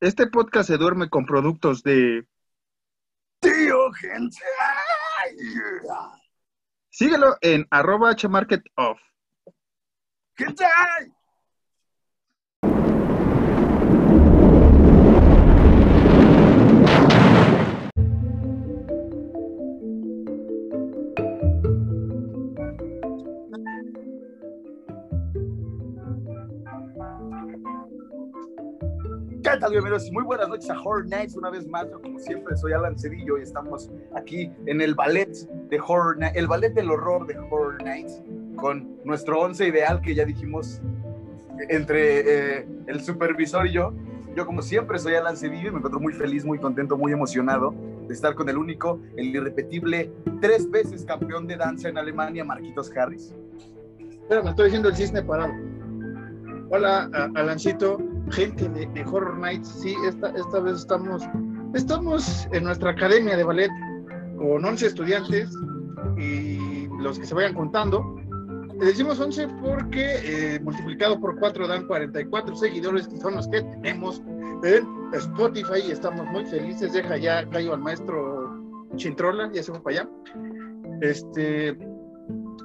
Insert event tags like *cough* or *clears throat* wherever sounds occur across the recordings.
Este podcast se duerme con productos de Tío gente. Síguelo en arroba hmarketoff. Tal? Muy buenas noches a Horror Nights. Una vez más, yo como siempre soy Alan Cedillo y estamos aquí en el ballet de Horror Nights, el ballet del horror de Horror Nights, con nuestro once ideal que ya dijimos entre eh, el supervisor y yo. Yo como siempre soy Alan Cedillo y me encuentro muy feliz, muy contento, muy emocionado de estar con el único, el irrepetible, tres veces campeón de danza en Alemania, Marquitos Harris. Espera, me estoy diciendo el cisne parado. Hola, Alancito, gente de, de Horror Nights. Sí, esta, esta vez estamos, estamos en nuestra academia de ballet con 11 estudiantes y los que se vayan contando. Le decimos 11 porque eh, multiplicado por 4 dan 44 seguidores, que son los que tenemos en Spotify y estamos muy felices. Deja ya, callo al maestro Chintrola, ya se fue para allá. Este,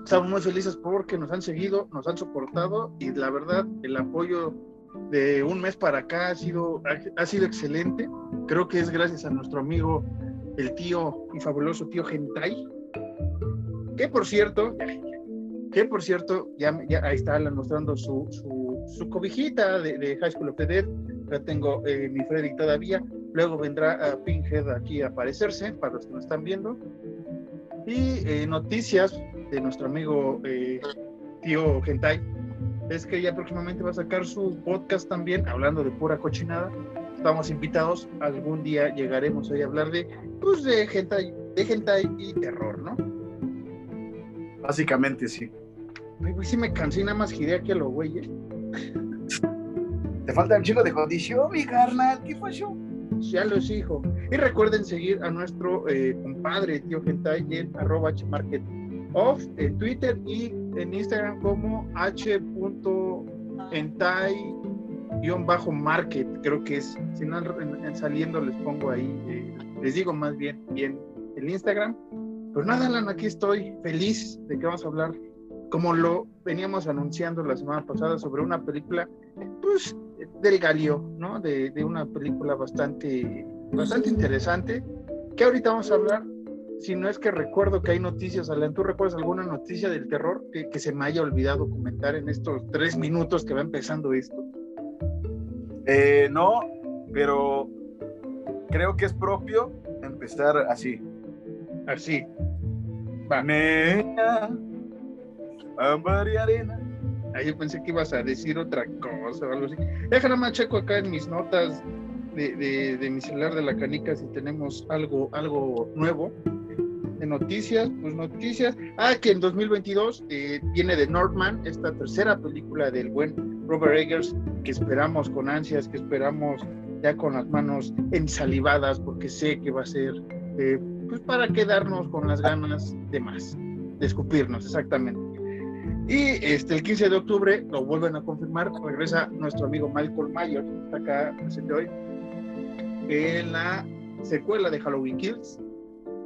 estamos muy felices porque nos han seguido, nos han soportado y la verdad el apoyo de un mes para acá ha sido, ha, sido excelente. Creo que es gracias a nuestro amigo, el tío y fabuloso tío Gentai, que por cierto, que por cierto, ya, ya ahí está Alan mostrando su, su, su cobijita de, de High School of the Dead. Tengo eh, mi Freddy todavía. Luego vendrá a Pinhead aquí a aparecerse, para los que nos están viendo. Y eh, noticias de nuestro amigo eh, tío Gentai es que ya próximamente va a sacar su podcast también, hablando de pura cochinada. Estamos invitados, algún día llegaremos ahí a hablar de, pues, de hentai, de hentai y terror, ¿no? Básicamente, sí. Ay, güey, sí me cansé, nada más giré aquí a los güeyes. Te falta un chico de condición, mi carnal. ¿Qué pasó? Ya los hijo. Y recuerden seguir a nuestro eh, compadre, tío Gentai, en arroba hmarketoff, en Twitter y en Instagram como h.hentai-market, creo que es. Si no, en, en saliendo les pongo ahí, eh, les digo más bien, bien el Instagram. Pues nada, Alan, aquí estoy feliz de que vamos a hablar, como lo veníamos anunciando la semana pasada, sobre una película, pues, del Galio, ¿no? De, de una película bastante, bastante interesante, que ahorita vamos a hablar. Si no es que recuerdo que hay noticias, Alan, ¿tú recuerdas alguna noticia del terror que, que se me haya olvidado comentar en estos tres minutos que va empezando esto? Eh, no, pero creo que es propio empezar así. Así. Va. Nena, y arena. Ahí yo pensé que ibas a decir otra cosa o algo así. Déjame más checo acá en mis notas de, de, de, mi celular de la canica si tenemos algo, algo nuevo de noticias. Pues noticias. Ah, que en 2022 eh, viene de Northman, esta tercera película del buen Robert Eggers, que esperamos con ansias, que esperamos ya con las manos ensalivadas, porque sé que va a ser eh, pues para quedarnos con las ganas de más, de escupirnos, exactamente. Y este, el 15 de octubre lo vuelven a confirmar, regresa nuestro amigo Michael Myers, está acá presente hoy, en la secuela de Halloween Kills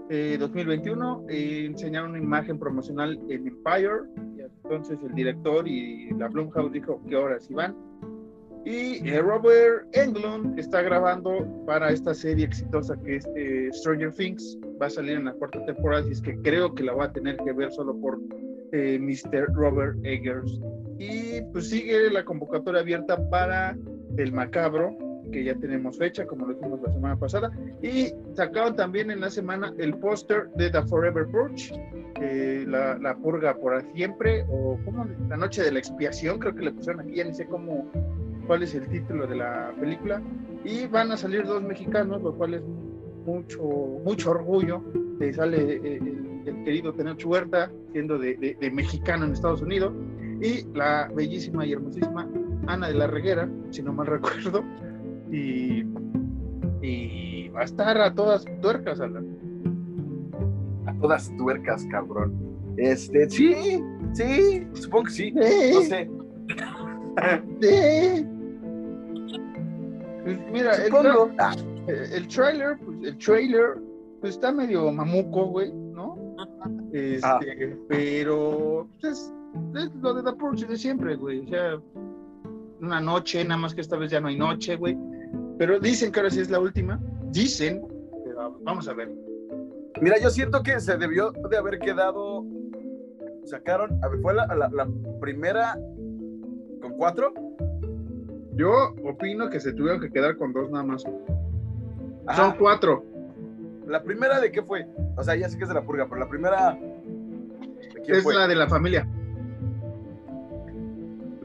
eh, 2021. Eh, enseñaron una imagen promocional en Empire, y entonces el director y la Blumhouse dijo que ahora sí van. Y eh, Robert Englund está grabando para esta serie exitosa que es eh, Stranger Things. Va a salir en la cuarta temporada, y es que creo que la va a tener que ver solo por Mr. Robert Eggers. Y pues sigue la convocatoria abierta para El Macabro, que ya tenemos fecha, como lo dijimos la semana pasada. Y sacaron también en la semana el póster de The Forever Purge, eh, la, la, purga por siempre, o como la noche de la expiación, creo que le pusieron aquí, ya ni sé cómo, cuál es el título de la película. Y van a salir dos mexicanos, lo cual es mucho, mucho orgullo. Eh, sale el, el, querido Tenoch Huerta, siendo de, de, de, mexicano en Estados Unidos, y la bellísima y hermosísima Ana de la Reguera, si no mal recuerdo, y, y va a estar a todas tuercas, Alan. A todas tuercas, cabrón. Este, sí, sí, supongo que sí. No sé. Sí. *laughs* Pues mira, el, Supongo. eh, el trailer, pues el trailer, pues está medio mamuco, güey, ¿no? Este, Ah. pero pues, es, es lo de The Purge de siempre, güey. O sea, una noche, nada más que esta vez ya no hay noche, güey. Pero dicen que ahora sí es la última. Dicen, pero vamos a ver. Mira, yo siento que se debió de haber quedado. Sacaron, a ver, fue la, la- la primera con cuatro. Yo opino que se tuvieron que quedar con dos nada más. Ajá. Son cuatro. La primera de qué fue? O sea, ya sé que es de la purga, pero la primera. ¿De quién Es fue? la de la familia.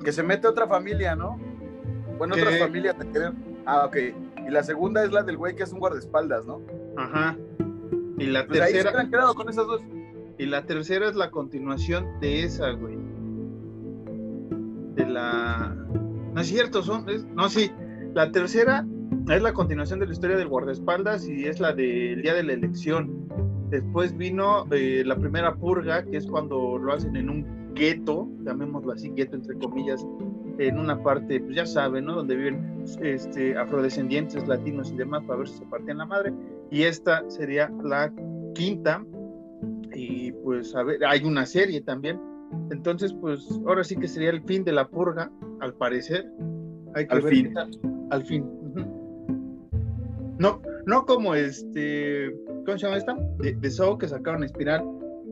Que se mete otra familia, ¿no? Bueno, ¿Qué? otras familias de querer. Ah, ok. Y la segunda es la del güey que es un guardaespaldas, ¿no? Ajá. Y la Pues ahí se tercera. con esas dos. Y la tercera es la continuación de esa, güey. De la. No es cierto, son. es- No, sí. La tercera es la continuación de la historia del guardaespaldas y es la del día de la elección. Después vino eh, la primera purga, que es cuando lo hacen en un gueto, llamémoslo así, gueto entre comillas, en una parte, pues ya saben, ¿no? Donde viven este, afrodescendientes, latinos y demás, para ver si se partían la madre. Y esta sería la quinta, y pues a ver, hay una serie también. Entonces, pues ahora sí que sería el fin de la purga, al parecer. Hay que Al ver fin. Al fin. No, no como este, ¿cómo se llama esta? De, de que sacaron Espiral,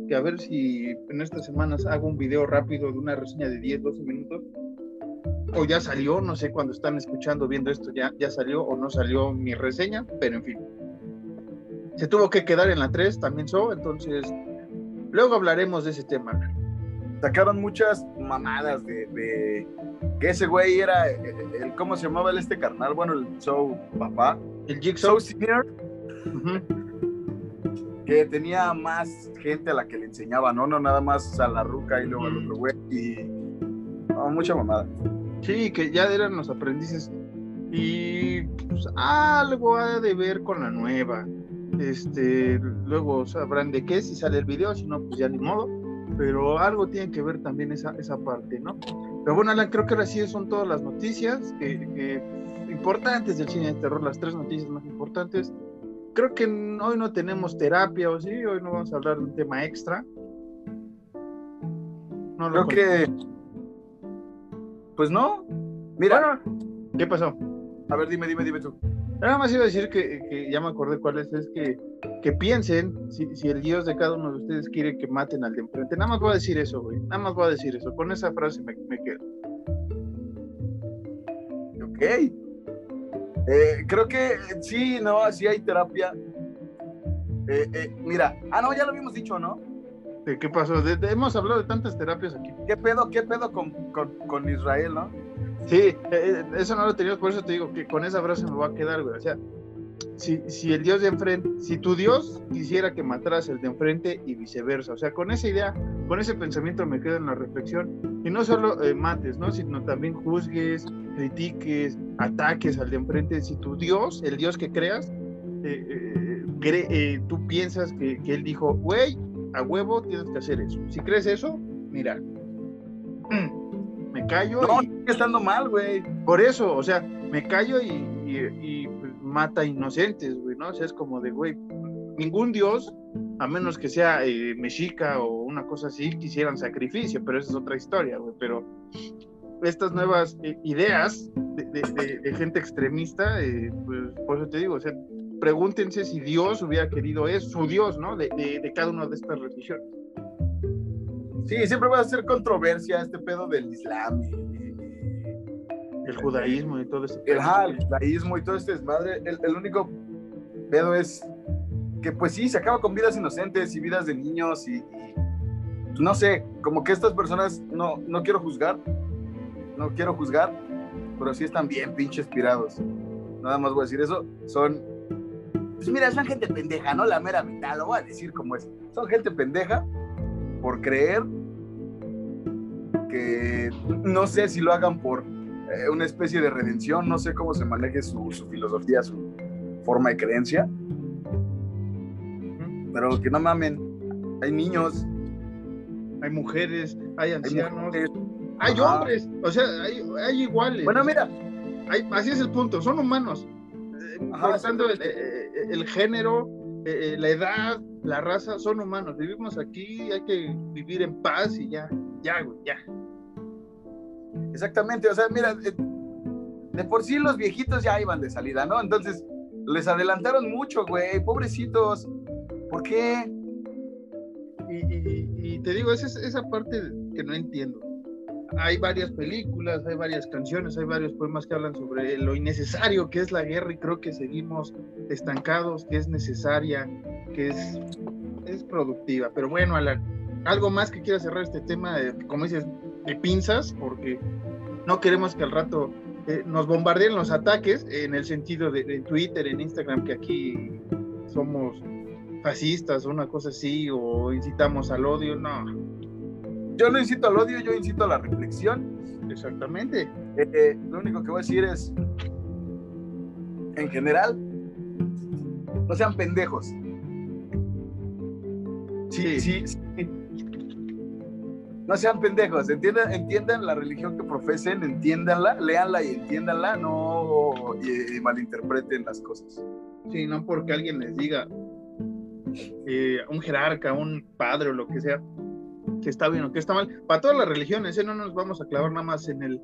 que a ver si en estas semanas hago un video rápido de una reseña de 10, 12 minutos. O ya salió, no sé cuando están escuchando, viendo esto, ya, ya salió o no salió mi reseña, pero en fin. Se tuvo que quedar en la 3, también So, entonces luego hablaremos de ese tema. Sacaron muchas mamadas de, de que ese güey era el, el- ¿cómo se llamaba el este carnal? Bueno, el Show papá. El Jigsaw, Senior, ujú, que tenía más gente a la que le enseñaba, ¿no? No nada más a la ruca y luego al otro güey. Y no, mucha mamada. sí, que ya eran los aprendices. Y pues, algo ha de ver con la nueva. Este, luego sabrán de qué, si sale el video, si no, pues ya ni modo. Pero algo tiene que ver también esa, esa parte, ¿no? Pero bueno, Alan, creo que ahora sí son todas las noticias que, que importantes del cine de terror, las tres noticias más importantes. Creo que hoy no tenemos terapia, ¿o sí? Hoy no vamos a hablar de un tema extra. No lo Creo que. Pues no. Mira, Bueno, ¿qué pasó? a ver, dime, dime, dime tú. Nada más iba a decir que, que ya me acordé cuál es, es que, que piensen si, si el Dios de cada uno de ustedes quiere que maten al de enfrente. Nada más voy a decir eso, güey. Nada más voy a decir eso. Con esa frase me, me quedo. Ok. Eh, creo que sí, no, sí hay terapia. Eh, eh, mira, ah, no, ya lo habíamos dicho, ¿no? ¿De ¿Qué pasó? De- de- hemos hablado de tantas terapias aquí. ¿Qué pedo, qué pedo con, con, con Israel, no? Sí, eh, eh, eso no lo teníamos, por eso te digo que con esa frase me voy a quedar, güey. O sea, si, si el Dios de enfrente, si tu Dios quisiera que mataras el de enfrente y viceversa, o sea, con esa idea, con ese pensamiento me quedo en la reflexión. Y no solo eh, mates, ¿no? Sino también juzgues, critiques, ataques al de enfrente. Si tu Dios, el Dios que creas, eh, eh, eh, tú piensas que, que Él dijo, güey, a huevo tienes que hacer eso. Si crees eso, mira, *clears throat* me callo No, y sigue estando mal, güey. por eso, o sea, me callo y, y- y, mata inocentes, güey, ¿no? O sea, es como de, güey, ningún dios, a menos que sea eh, mexica o una cosa así, quisieran sacrificio, pero esa es otra historia, güey. Pero estas nuevas eh, ideas de, gente extremista, eh, pues por eso te digo, o sea, pregúntense si Dios hubiera querido eso, su Dios, ¿no? De, cada una de estas religiones. Sí, siempre va a ser controversia este pedo del Islam El judaísmo y todo eso. y el, el judaísmo y todo este desmadre. El, el único pedo es que, pues sí, se acaba con vidas inocentes y vidas de niños y, y, pues, no sé, como que estas personas, no, no quiero juzgar, no quiero juzgar, pero sí están bien pinches pirados. Nada más voy a decir eso. Son, pues mira, son gente pendeja, ¿no? La mera mitad, lo voy a decir como es. Son gente pendeja por creer que no sé si lo hagan por eh, una especie de redención, no sé cómo se maneje su, su filosofía, su forma de creencia, pero que no mamen, hay niños, Hay mujeres, hay hay ancianos, mujeres. hay Ajá. hombres, o sea, hay, hay iguales. Bueno, mira, así es el punto, son humanos. Pasando el, el, género, la edad, la raza, son humanos. Vivimos aquí, hay que vivir en paz y ya, ya, güey, ya. Exactamente, o sea, mira, de por sí los viejitos ya iban de salida, ¿no? Entonces, les adelantaron mucho, güey, pobrecitos. ¿Por qué? Y, te digo, esa es esa parte que no entiendo. Hay varias películas, hay varias canciones, hay varios poemas que hablan sobre lo innecesario que es la guerra y creo que seguimos estancados, que es necesaria, que es, es productiva. Pero bueno, Alan, algo más que quiera cerrar este tema, como dices, de pinzas, porque no queremos que al rato eh, nos bombardeen los ataques en el sentido de, Twitter, en Instagram, que aquí somos fascistas o una cosa así, o incitamos al odio, no. Yo no incito al odio, yo incito a la reflexión. Exactamente. Eh, eh, lo único que voy a decir es, en general, no sean pendejos. sí, sí. sí no sean pendejos, entiendan, entiendan la religión que profesen, entiéndanla, léanla y entiéndanla, no malinterpreten las cosas. Sí, no porque alguien les diga, eh, un jerarca, un padre o lo que sea, que está bien o que está mal. Para todas las religiones, ¿eh? no nos vamos a clavar nada más en el,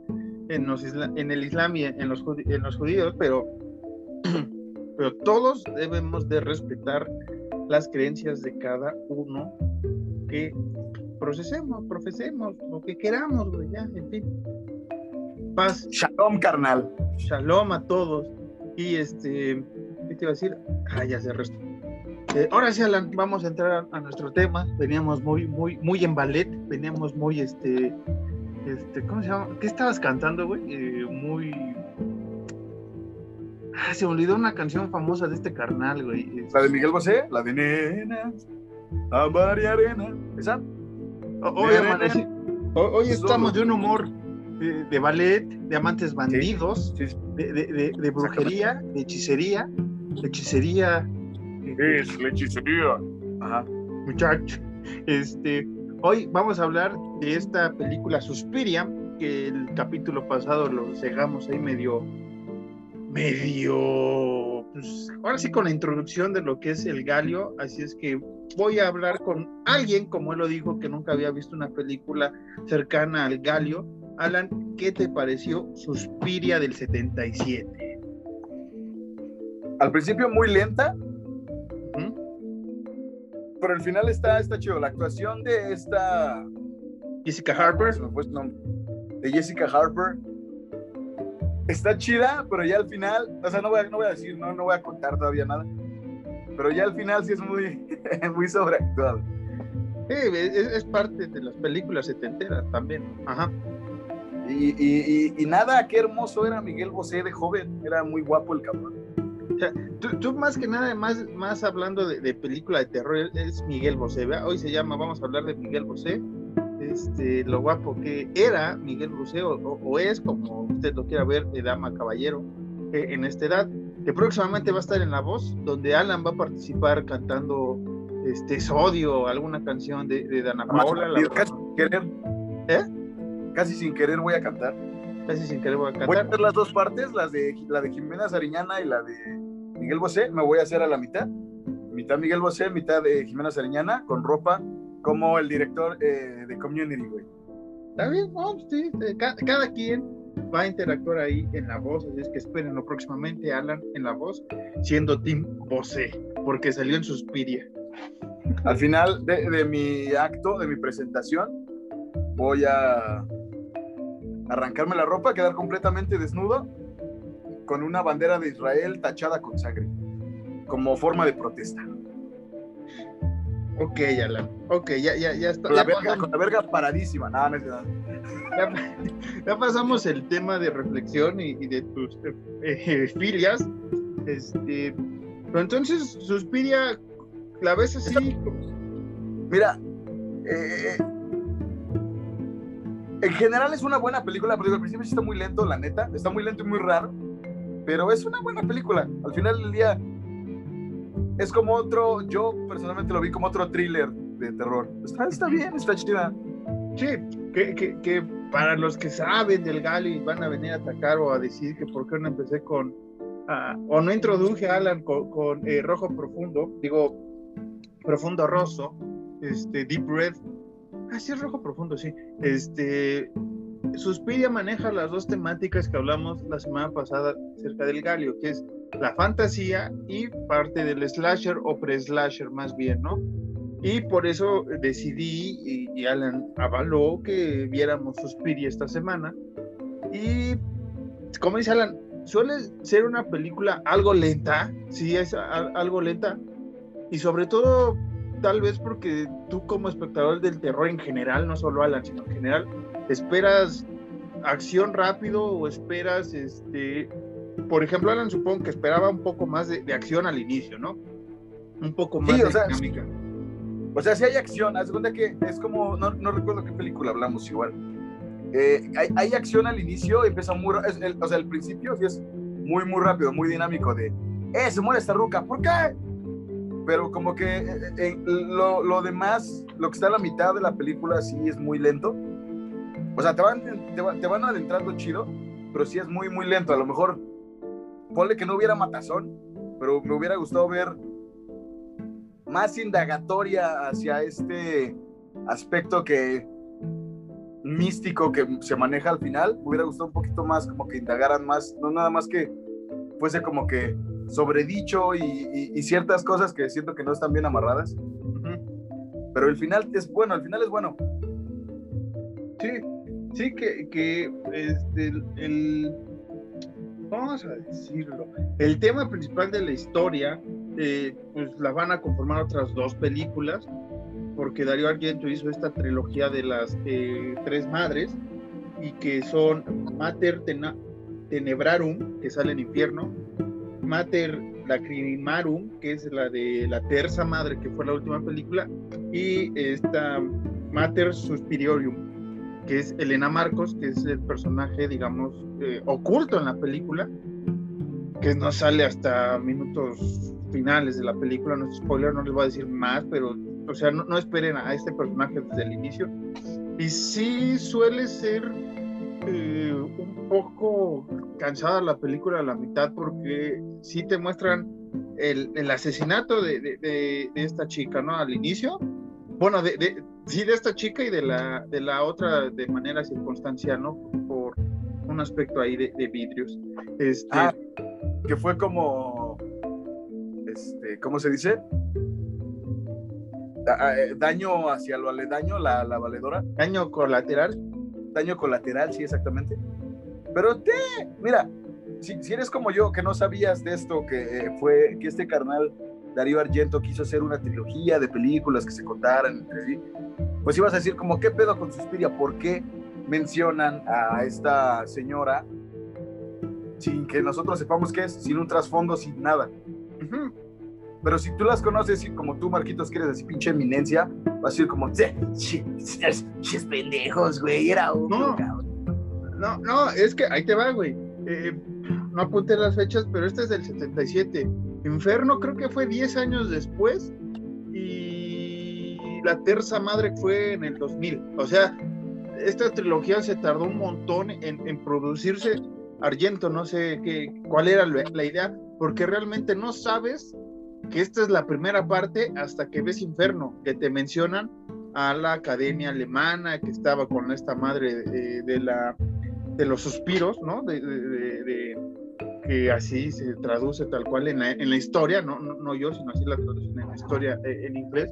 en el Islam y en los, en los judíos, pero, *clears throat* pero todos debemos de respetar las creencias de cada uno que procesemos, profesemos, lo que queramos, güey, ya, en fin. Paz. Shalom, carnal. Shalom a todos. Y este, ¿qué te iba a decir? Ah, ya se resto. Eh, ahora sí, Alan, vamos a entrar a, nuestro tema. Veníamos muy, muy, muy en ballet, veníamos muy, este, este, ¿cómo se llama? ¿Qué estabas cantando, güey? Eh, muy... Ah, se olvidó una canción famosa de este carnal, güey. La de Miguel Bosé, la de Nena, a María Arena. ¿Esa? Hoy, estamos de un humor de, ballet, de amantes bandidos, De, brujería, de hechicería, de hechicería. Es la hechicería. Ajá. Muchacho. Este, hoy vamos a hablar de esta película Suspiria, que el capítulo pasado lo cegamos ahí medio, medio, pues, ahora sí con la introducción de lo que es el galio, así es que voy a hablar con alguien, como él lo dijo, que nunca había visto una película cercana al Galio. Alan, ¿qué te pareció Suspiria del 77? Al principio muy lenta, pero al final está, está chido. La actuación de esta... Jessica Harper. De Jessica Harper. Está chida, pero ya al final, o sea, no voy a, no voy a decir, no, no voy a contar todavía nada pero ya al final sí es muy, *laughs* muy sobreactuado. Sí, es, parte de las películas setenteras también. Ajá. Y, y, y, nada, qué hermoso era Miguel Bosé de joven, era muy guapo el cabrón. O sea, tú, más que nada, más, más hablando de, película de terror, es Miguel Bosé. Hoy se llama, vamos a hablar de Miguel Bosé, este, lo guapo que era Miguel Bosé, o, es, como usted lo quiera ver, de dama caballero, eh, en esta edad que próximamente va a estar en La Voz, donde Alan va a participar cantando este Sodio, alguna canción de, de Dana Paola. casi sin querer. ¿Eh? Casi sin querer voy a cantar. Casi sin querer voy a cantar. Voy a hacer las dos partes, las de, la de Jimena Sariñana y la de Miguel Bosé. Me voy a hacer a la mitad. Mitad Miguel Bosé, mitad de Jimena Sariñana, con ropa como el director eh, de Community, güey. Está bien, no, sí, cada quien va a interactuar ahí en la voz, así es que espérenlo próximamente, Alan, en la voz, siendo Tim Bosé, porque salió en Suspiria. Al final de, mi acto, de mi presentación, voy a arrancarme la ropa, quedar completamente desnudo, con una bandera de Israel tachada con sangre, como forma de protesta. Ok, Alan. Ok, ya, ya, ya está. Con la, verga, con la verga paradísima. Nada, no es nada ya, pasamos el tema de reflexión y, de tus eh, filias. Este, pero entonces, Suspiria, ¿la ves así? Mira, eh, en general es una buena película, pero al principio sí está muy lento, la neta. Está muy lento y muy raro. Pero es una buena película. Al final del día es como otro, yo personalmente lo vi como otro thriller de terror. Está, está bien, está chida. Sí, que, que, que para los que saben del Gali van a venir a atacar o a decir que por qué no empecé con, ah, o no introduje a Alan con, eh, Rojo Profundo, digo, Profundo Rosso, este, Deep Red, ah, sí es Rojo Profundo, sí, este, Suspiria maneja las dos temáticas que hablamos la semana pasada acerca del Galio, que es la fantasía y parte del slasher o pre-slasher más bien, ¿no? Y por eso decidí, y, Alan avaló que viéramos Suspiria esta semana. Y como dice Alan, suele ser una película algo lenta, sí es algo lenta, y sobre todo tal vez porque tú como espectador del terror en general, no solo Alan, sino en general, esperas acción rápido o esperas, este, por ejemplo, Alan supongo que esperaba un poco más de, acción al inicio, ¿no? Un poco más de dinámica. O sea, si hay acción, haz cuenta que es como, no, no recuerdo qué película hablamos igual. Eh, hay, hay, acción al inicio, empieza muy, el, o sea, el principio sí es muy, muy rápido, muy dinámico de, eh, se muere esta ruca, ¿por qué? Pero como que eh, eh, lo, lo, demás, lo que está a la mitad de la película sí es muy lento. O sea, te van, te, te van adentrando chido, pero sí es muy, muy lento. A lo mejor, ponle que no hubiera matazón, pero me hubiera gustado ver más indagatoria hacia este aspecto que místico que se maneja al final. Me hubiera gustado un poquito más, como que indagaran más, no nada más que fuese como que sobredicho y, y, ciertas cosas que siento que no están bien amarradas. Pero el final es bueno, el final es bueno. Sí, sí que, este, el, vamos a decirlo, el tema principal de la historia eh, pues la van a conformar otras dos películas, porque Darío Argento hizo esta trilogía de las eh, tres madres, y que son Mater Tenebrarum, que sale en infierno, Mater Lacrimarum, que es la de la terza madre, que fue la última película, y esta Mater Suspiriorium, que es Elena Marcos, que es el personaje, digamos, eh, oculto en la película, que no sale hasta minutos finales de la película, no es spoiler, no les voy a decir más, pero, o sea, no, esperen a este personaje desde el inicio. Y sí suele ser eh, un poco cansada la película a la mitad porque sí te muestran el, el asesinato de, de, de, esta chica, ¿no? Al inicio. Bueno, de, sí, de esta chica y de la, de la otra de manera circunstancial, ¿no? Por un aspecto ahí de, vidrios. Este, ah, que fue como este, ¿cómo se dice? Eh, daño hacia lo aledaño, la, la valedora. Daño colateral. Daño colateral, sí, exactamente. Pero te, mira, si, si, eres como yo, que no sabías de esto, que eh, fue que este carnal Darío Argento quiso hacer una trilogía de películas que se contaran entre sí, pues ibas a decir como, ¿qué pedo con Suspiria? ¿Por qué mencionan a esta señora sin que nosotros sepamos qué es, sin un trasfondo, sin nada? Pero si tú las conoces y como tú, Marquitos, que eres así pinche eminencia, vas a decir como, ches pendejos, güey, era uno, no, no, es que ahí te va, güey. Eh, no apunté las fechas, pero este es del 77. Inferno creo que fue 10 años después y la terza madre fue en el 2000. O sea, esta trilogía se tardó un montón en, producirse. Argento, no sé qué, cuál era la idea, porque realmente no sabes que esta es la primera parte hasta que ves Inferno, que te mencionan a la academia alemana que estaba con esta madre de, la, de los suspiros, ¿no? De, que así se traduce tal cual en la, en la historia, no, no, yo, sino así la traducen en la historia eh, en inglés,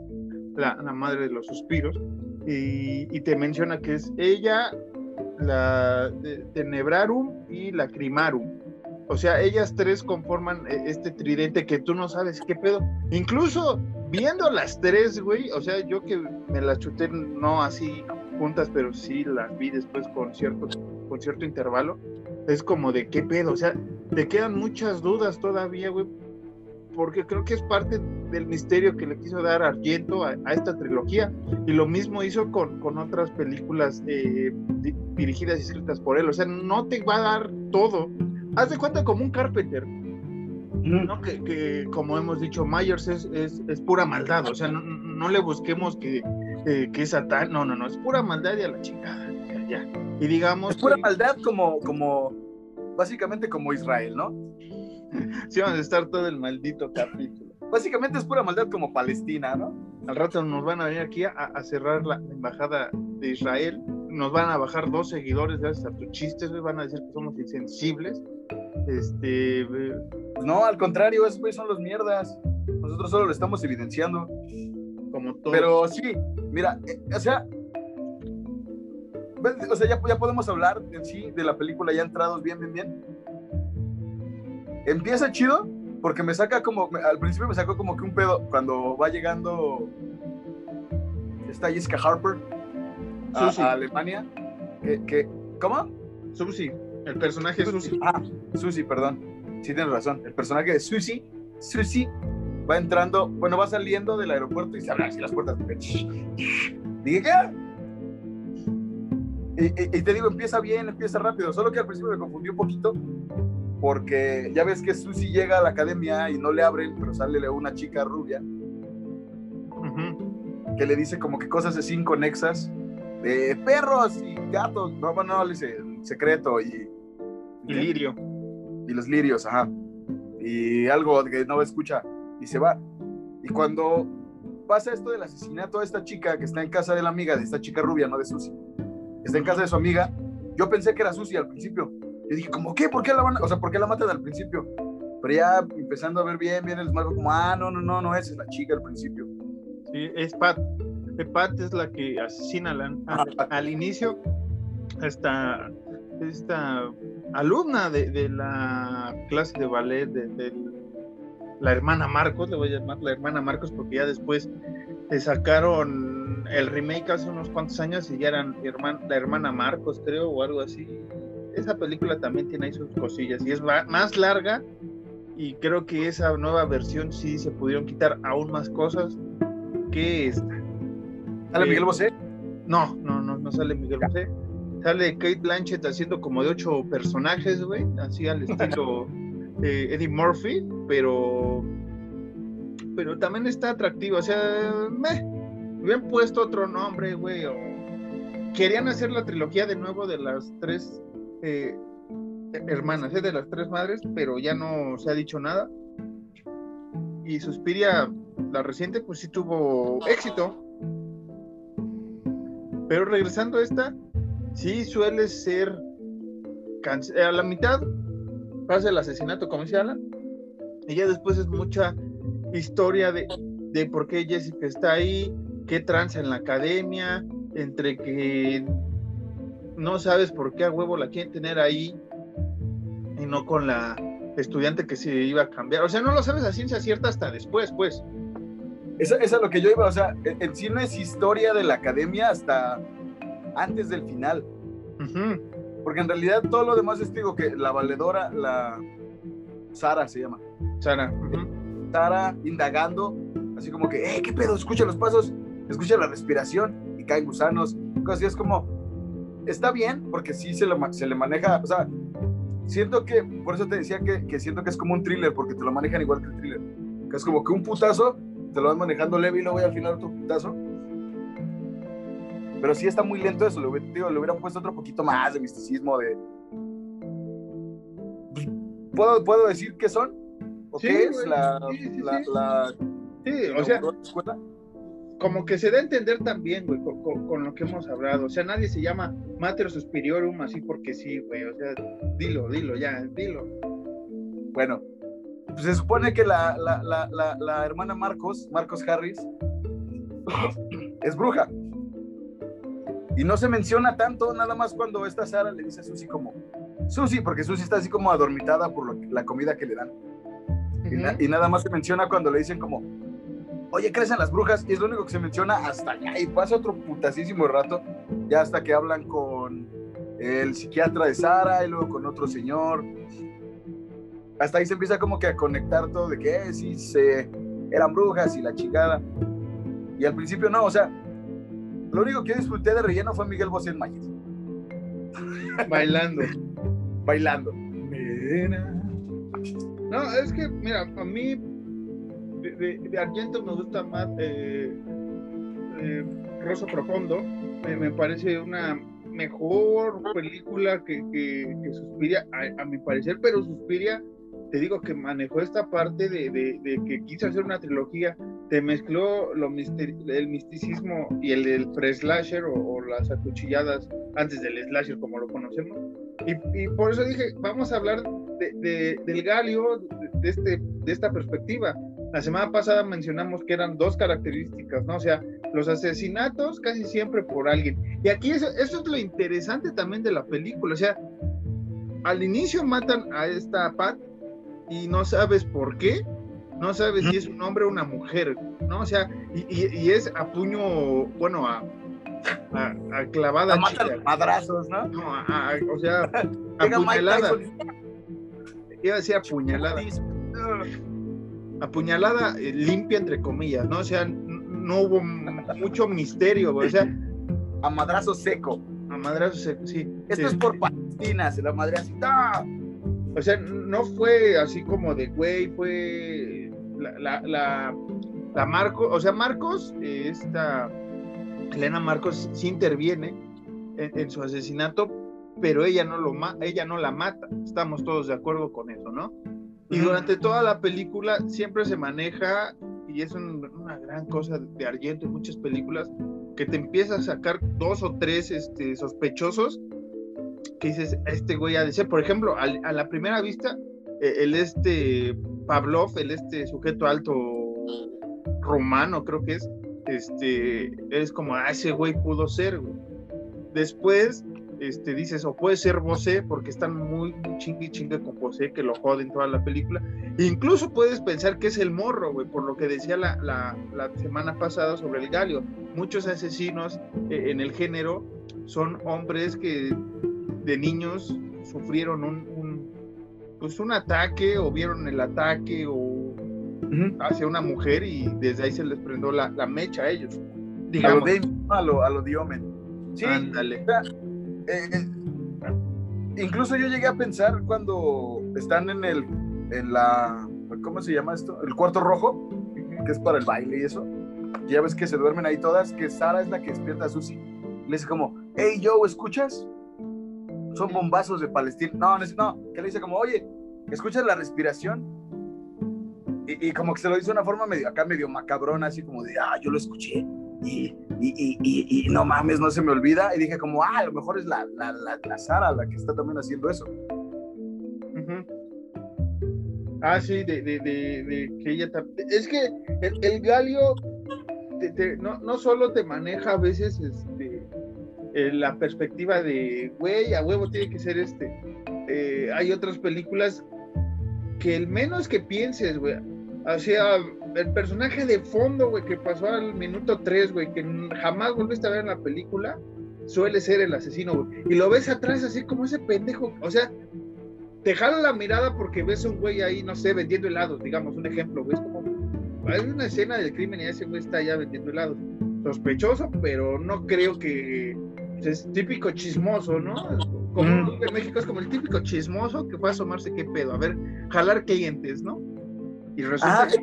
la, la, madre de los suspiros, y, y, te menciona que es ella, la Tenebrarum y la Crimarum, o sea, ellas tres conforman eh, este tridente que tú no sabes qué pedo. Incluso viendo las tres, güey, o sea, yo que me las chuté no así juntas, pero sí las vi después con cierto, con cierto intervalo. Es como de qué pedo, o sea, te quedan muchas dudas todavía, güey, porque creo que es parte del misterio que le quiso dar Argento a, esta trilogía. Y lo mismo hizo con, con otras películas eh, dirigidas y escritas por él. O sea, no te va a dar todo, haz de cuenta como un Carpenter. ¿no? Que, como hemos dicho, Myers es, es, pura maldad, o sea, no, le busquemos que, que es Satán, no, no, no, es pura maldad y a la chingada, ya, Y digamos. Es pura maldad como, como, básicamente como Israel, ¿no? sí, vamos a estar todo el maldito capítulo. Básicamente es pura maldad como Palestina, ¿no? Al rato nos van a venir aquí a, cerrar la, embajada de Israel. Nos van a bajar dos seguidores gracias a tus chistes, van a decir que somos insensibles. Este. No, al contrario, esos son los mierdas. Nosotros solo lo estamos evidenciando. Como. Pero sí, mira, eh, o sea, o sea, ya, ya podemos hablar en sí de la película ya entrados bien, bien, bien. Empieza chido porque me saca como, al principio me sacó como que un pedo cuando va llegando esta Jessica Harper a, Alemania. Que, ¿Cómo? Susi, el personaje Susi. Ah, Susi, perdón. Sí, tienes razón. El personaje de Susi, Susi va entrando, bueno, va saliendo del aeropuerto y se abren así las puertas. Dije, ¿qué? Y, te digo, empieza bien, empieza rápido, solo que al principio me confundió un poquito, porque ya ves que Susi llega a la academia y no le abren, pero sale una chica rubia, que le dice como que cosas así inconexas, de perros y gatos, no, no, no, le dice secreto y... Y lirio. Y los lirios, ajá. Y algo que no escucha y se va. Y cuando pasa esto del asesinato de esta chica que está en casa de la amiga de esta chica rubia, no de Susi, está en casa de su amiga, yo pensé que era Susi al principio. Yo dije, ¿cómo qué? ¿Por qué la van O sea, ¿por qué la matan al principio? Pero ya empezando a ver bien, bien el esmalte, como, ah, no, no, no, no, esa es la chica al principio. Sí, es Pat. Pat es la que asesina al, inicio esta, esta alumna de, la clase de ballet de, la hermana Marcos, le voy a llamar la hermana Marcos porque ya después le sacaron el remake hace unos cuantos años y ya eran la hermana Marcos, creo, o algo así. Esa película también tiene ahí sus cosillas y es más larga y creo que esa nueva versión sí se pudieron quitar aún más cosas que esta. ¿Sale Miguel Bosé? No, no, no, no sale Miguel Bosé. Sale Kate Blanchett haciendo como de ocho personajes, güey, así al estilo *laughs* Eddie Murphy, pero pero también está atractivo, o sea, meh, hubieran puesto otro nombre, güey, o querían hacer la trilogía de nuevo de las tres eh, hermanas, ¿eh? de las tres madres, pero ya no se ha dicho nada. Y Suspiria, la reciente, pues sí tuvo éxito. Pero regresando a esta, sí suele ser a la mitad pasa el asesinato, como dice Alan, y ya después es mucha historia de, de por qué Jessica está ahí, qué tranza en la academia, entre que no sabes por qué a huevo la quieren tener ahí y no con la estudiante que se iba a cambiar. O sea, no lo sabes a ciencia cierta hasta después, pues. Eso, es lo que yo iba, o sea, en, sí no es historia de la academia hasta antes del final. Porque en realidad todo lo demás es, digo, que la valedora, la Sara se llama. Sara. Sara indagando, así como que, eh, ¿qué pedo? Escucha los pasos escucha la respiración y caen gusanos, cosas así, es como, está bien, porque sí se, lo, se le maneja, o sea, siento que, por eso te decía que, que, siento que es como un thriller, porque te lo manejan igual que el thriller, que es como que un putazo, te lo van manejando leve y luego al final otro putazo. Pero sí está muy lento eso, le, hubieran puesto otro poquito más de misticismo, de... Pues, ¿Puedo, ¿Puedo decir qué son? ¿O qué es la, la, la, o sea, escuela? Como que se da a entender también, güey, con, lo que hemos hablado. O sea, nadie se llama Mater Superiorum así porque sí, güey. O sea, dilo, dilo, ya, dilo. Bueno, pues se supone que la, la, la, la hermana Marcos, Marcos Harris, *coughs* es bruja. Y no se menciona tanto, nada más cuando esta Sara le dice a Susi como, Susi, porque Susi está así como adormitada por la comida que le dan. y, y, nada más se menciona cuando le dicen como, oye, crecen las brujas, y es lo único que se menciona hasta allá, y pasa otro putasísimo rato, ya hasta que hablan con el psiquiatra de Sara y luego con otro señor. Hasta ahí se empieza como que a conectar todo de que eh, sí, se, eran brujas y la chingada. Y al principio no, o sea, lo único que disfruté de relleno fue Miguel Bosé en Mayes. *laughs* Bailando. Bailando. No, es que, mira, a mí de, de, Argento me gusta más eh, eh, Rosso Profundo. Me, parece una mejor película que, que, que Suspiria, a, mi parecer, pero Suspiria, te digo que manejó esta parte de, de, que quiso hacer una trilogía, te mezcló lo el misticismo y el del pre-slasher o, las acuchilladas antes del slasher como lo conocemos. Y, y por eso dije, vamos a hablar del Galio de, este, de esta perspectiva. La semana pasada mencionamos que eran dos características, ¿no? O sea, los asesinatos casi siempre por alguien. Y aquí eso, eso es lo interesante también de la película. O sea, al inicio matan a esta Pat y no sabes por qué, no sabes si es un hombre o una mujer, ¿no? O sea, y, y, es a puño, bueno, a, a, clavada. A madrazos, ¿no? No, a, o sea, *laughs* apuñalada. Iba a decir apuñalada apuñalada eh, limpia, entre comillas, ¿no? O sea, no hubo mucho misterio, o sea. A madrazo seco. A madrazo seco, sí. Esto es por Palestina, se la madreacita. O sea, no fue así como de, güey, fue la, la, la, Marcos, o sea, Marcos, esta Elena Marcos sí interviene en, su asesinato, pero ella no, lo ella no la mata. Estamos todos de acuerdo con eso, ¿no? Y durante toda la película siempre se maneja, y es una gran cosa de Argento en muchas películas, que te empieza a sacar dos o tres este, sospechosos que dices, este güey ha de ser, por ejemplo, a, la primera vista, e, el este Pavlov, el este sujeto alto romano, creo que es, este, es como, ah, ese güey pudo ser, güey. Después este, dices, o puede ser Bosé, porque están muy, chingue chingue con Bosé, que lo joden toda la película. E incluso puedes pensar que es el morro, güey, por lo que decía la, la, semana pasada sobre el Galio. Muchos asesinos eh, en el género son hombres que de niños sufrieron un, pues un ataque o vieron el ataque o hacia una mujer y desde ahí se les prendió la, mecha a ellos. Digamos. A lo, a lo, Diomen. Sí, Ándale. Eh, incluso yo llegué a pensar cuando están en el, en la, ¿cómo se llama esto? El cuarto rojo, que es para el baile y eso. Ya ves que se duermen ahí todas, que Sara es la que despierta a Susi. Le dice como, hey Joe, ¿escuchas? Son bombazos de Palestina. No, no, que le dice como, oye, ¿escuchas la respiración? Y, y, como que se lo dice de una forma medio, acá medio macabrona, así como de, ah, yo lo escuché y, y, y, y, no mames, no se me olvida. Y dije como, ah, a lo mejor es la, la, la, Sara la que está también haciendo eso. Ah, sí, de, de, de, que ella Es que el, Galio no, no, solo te maneja a veces este, eh, la perspectiva de, güey, a huevo tiene que ser este. Eh, hay otras películas que el menos que pienses, güey, sea, el personaje de fondo, güey, que pasó al minuto 3, güey, que jamás volviste a ver en la película, suele ser el asesino, güey. Y lo ves atrás así como ese pendejo, o sea, te jala la mirada porque ves a un güey ahí, no sé, vendiendo helados, digamos, un ejemplo, güey. Es como, hay una escena del crimen y ese güey está allá vendiendo helados. Sospechoso, pero no creo que pues, es típico chismoso, ¿no? Como en México es como el típico chismoso que fue a asomarse qué pedo, a ver, jalar clientes, ¿no? Y resulta que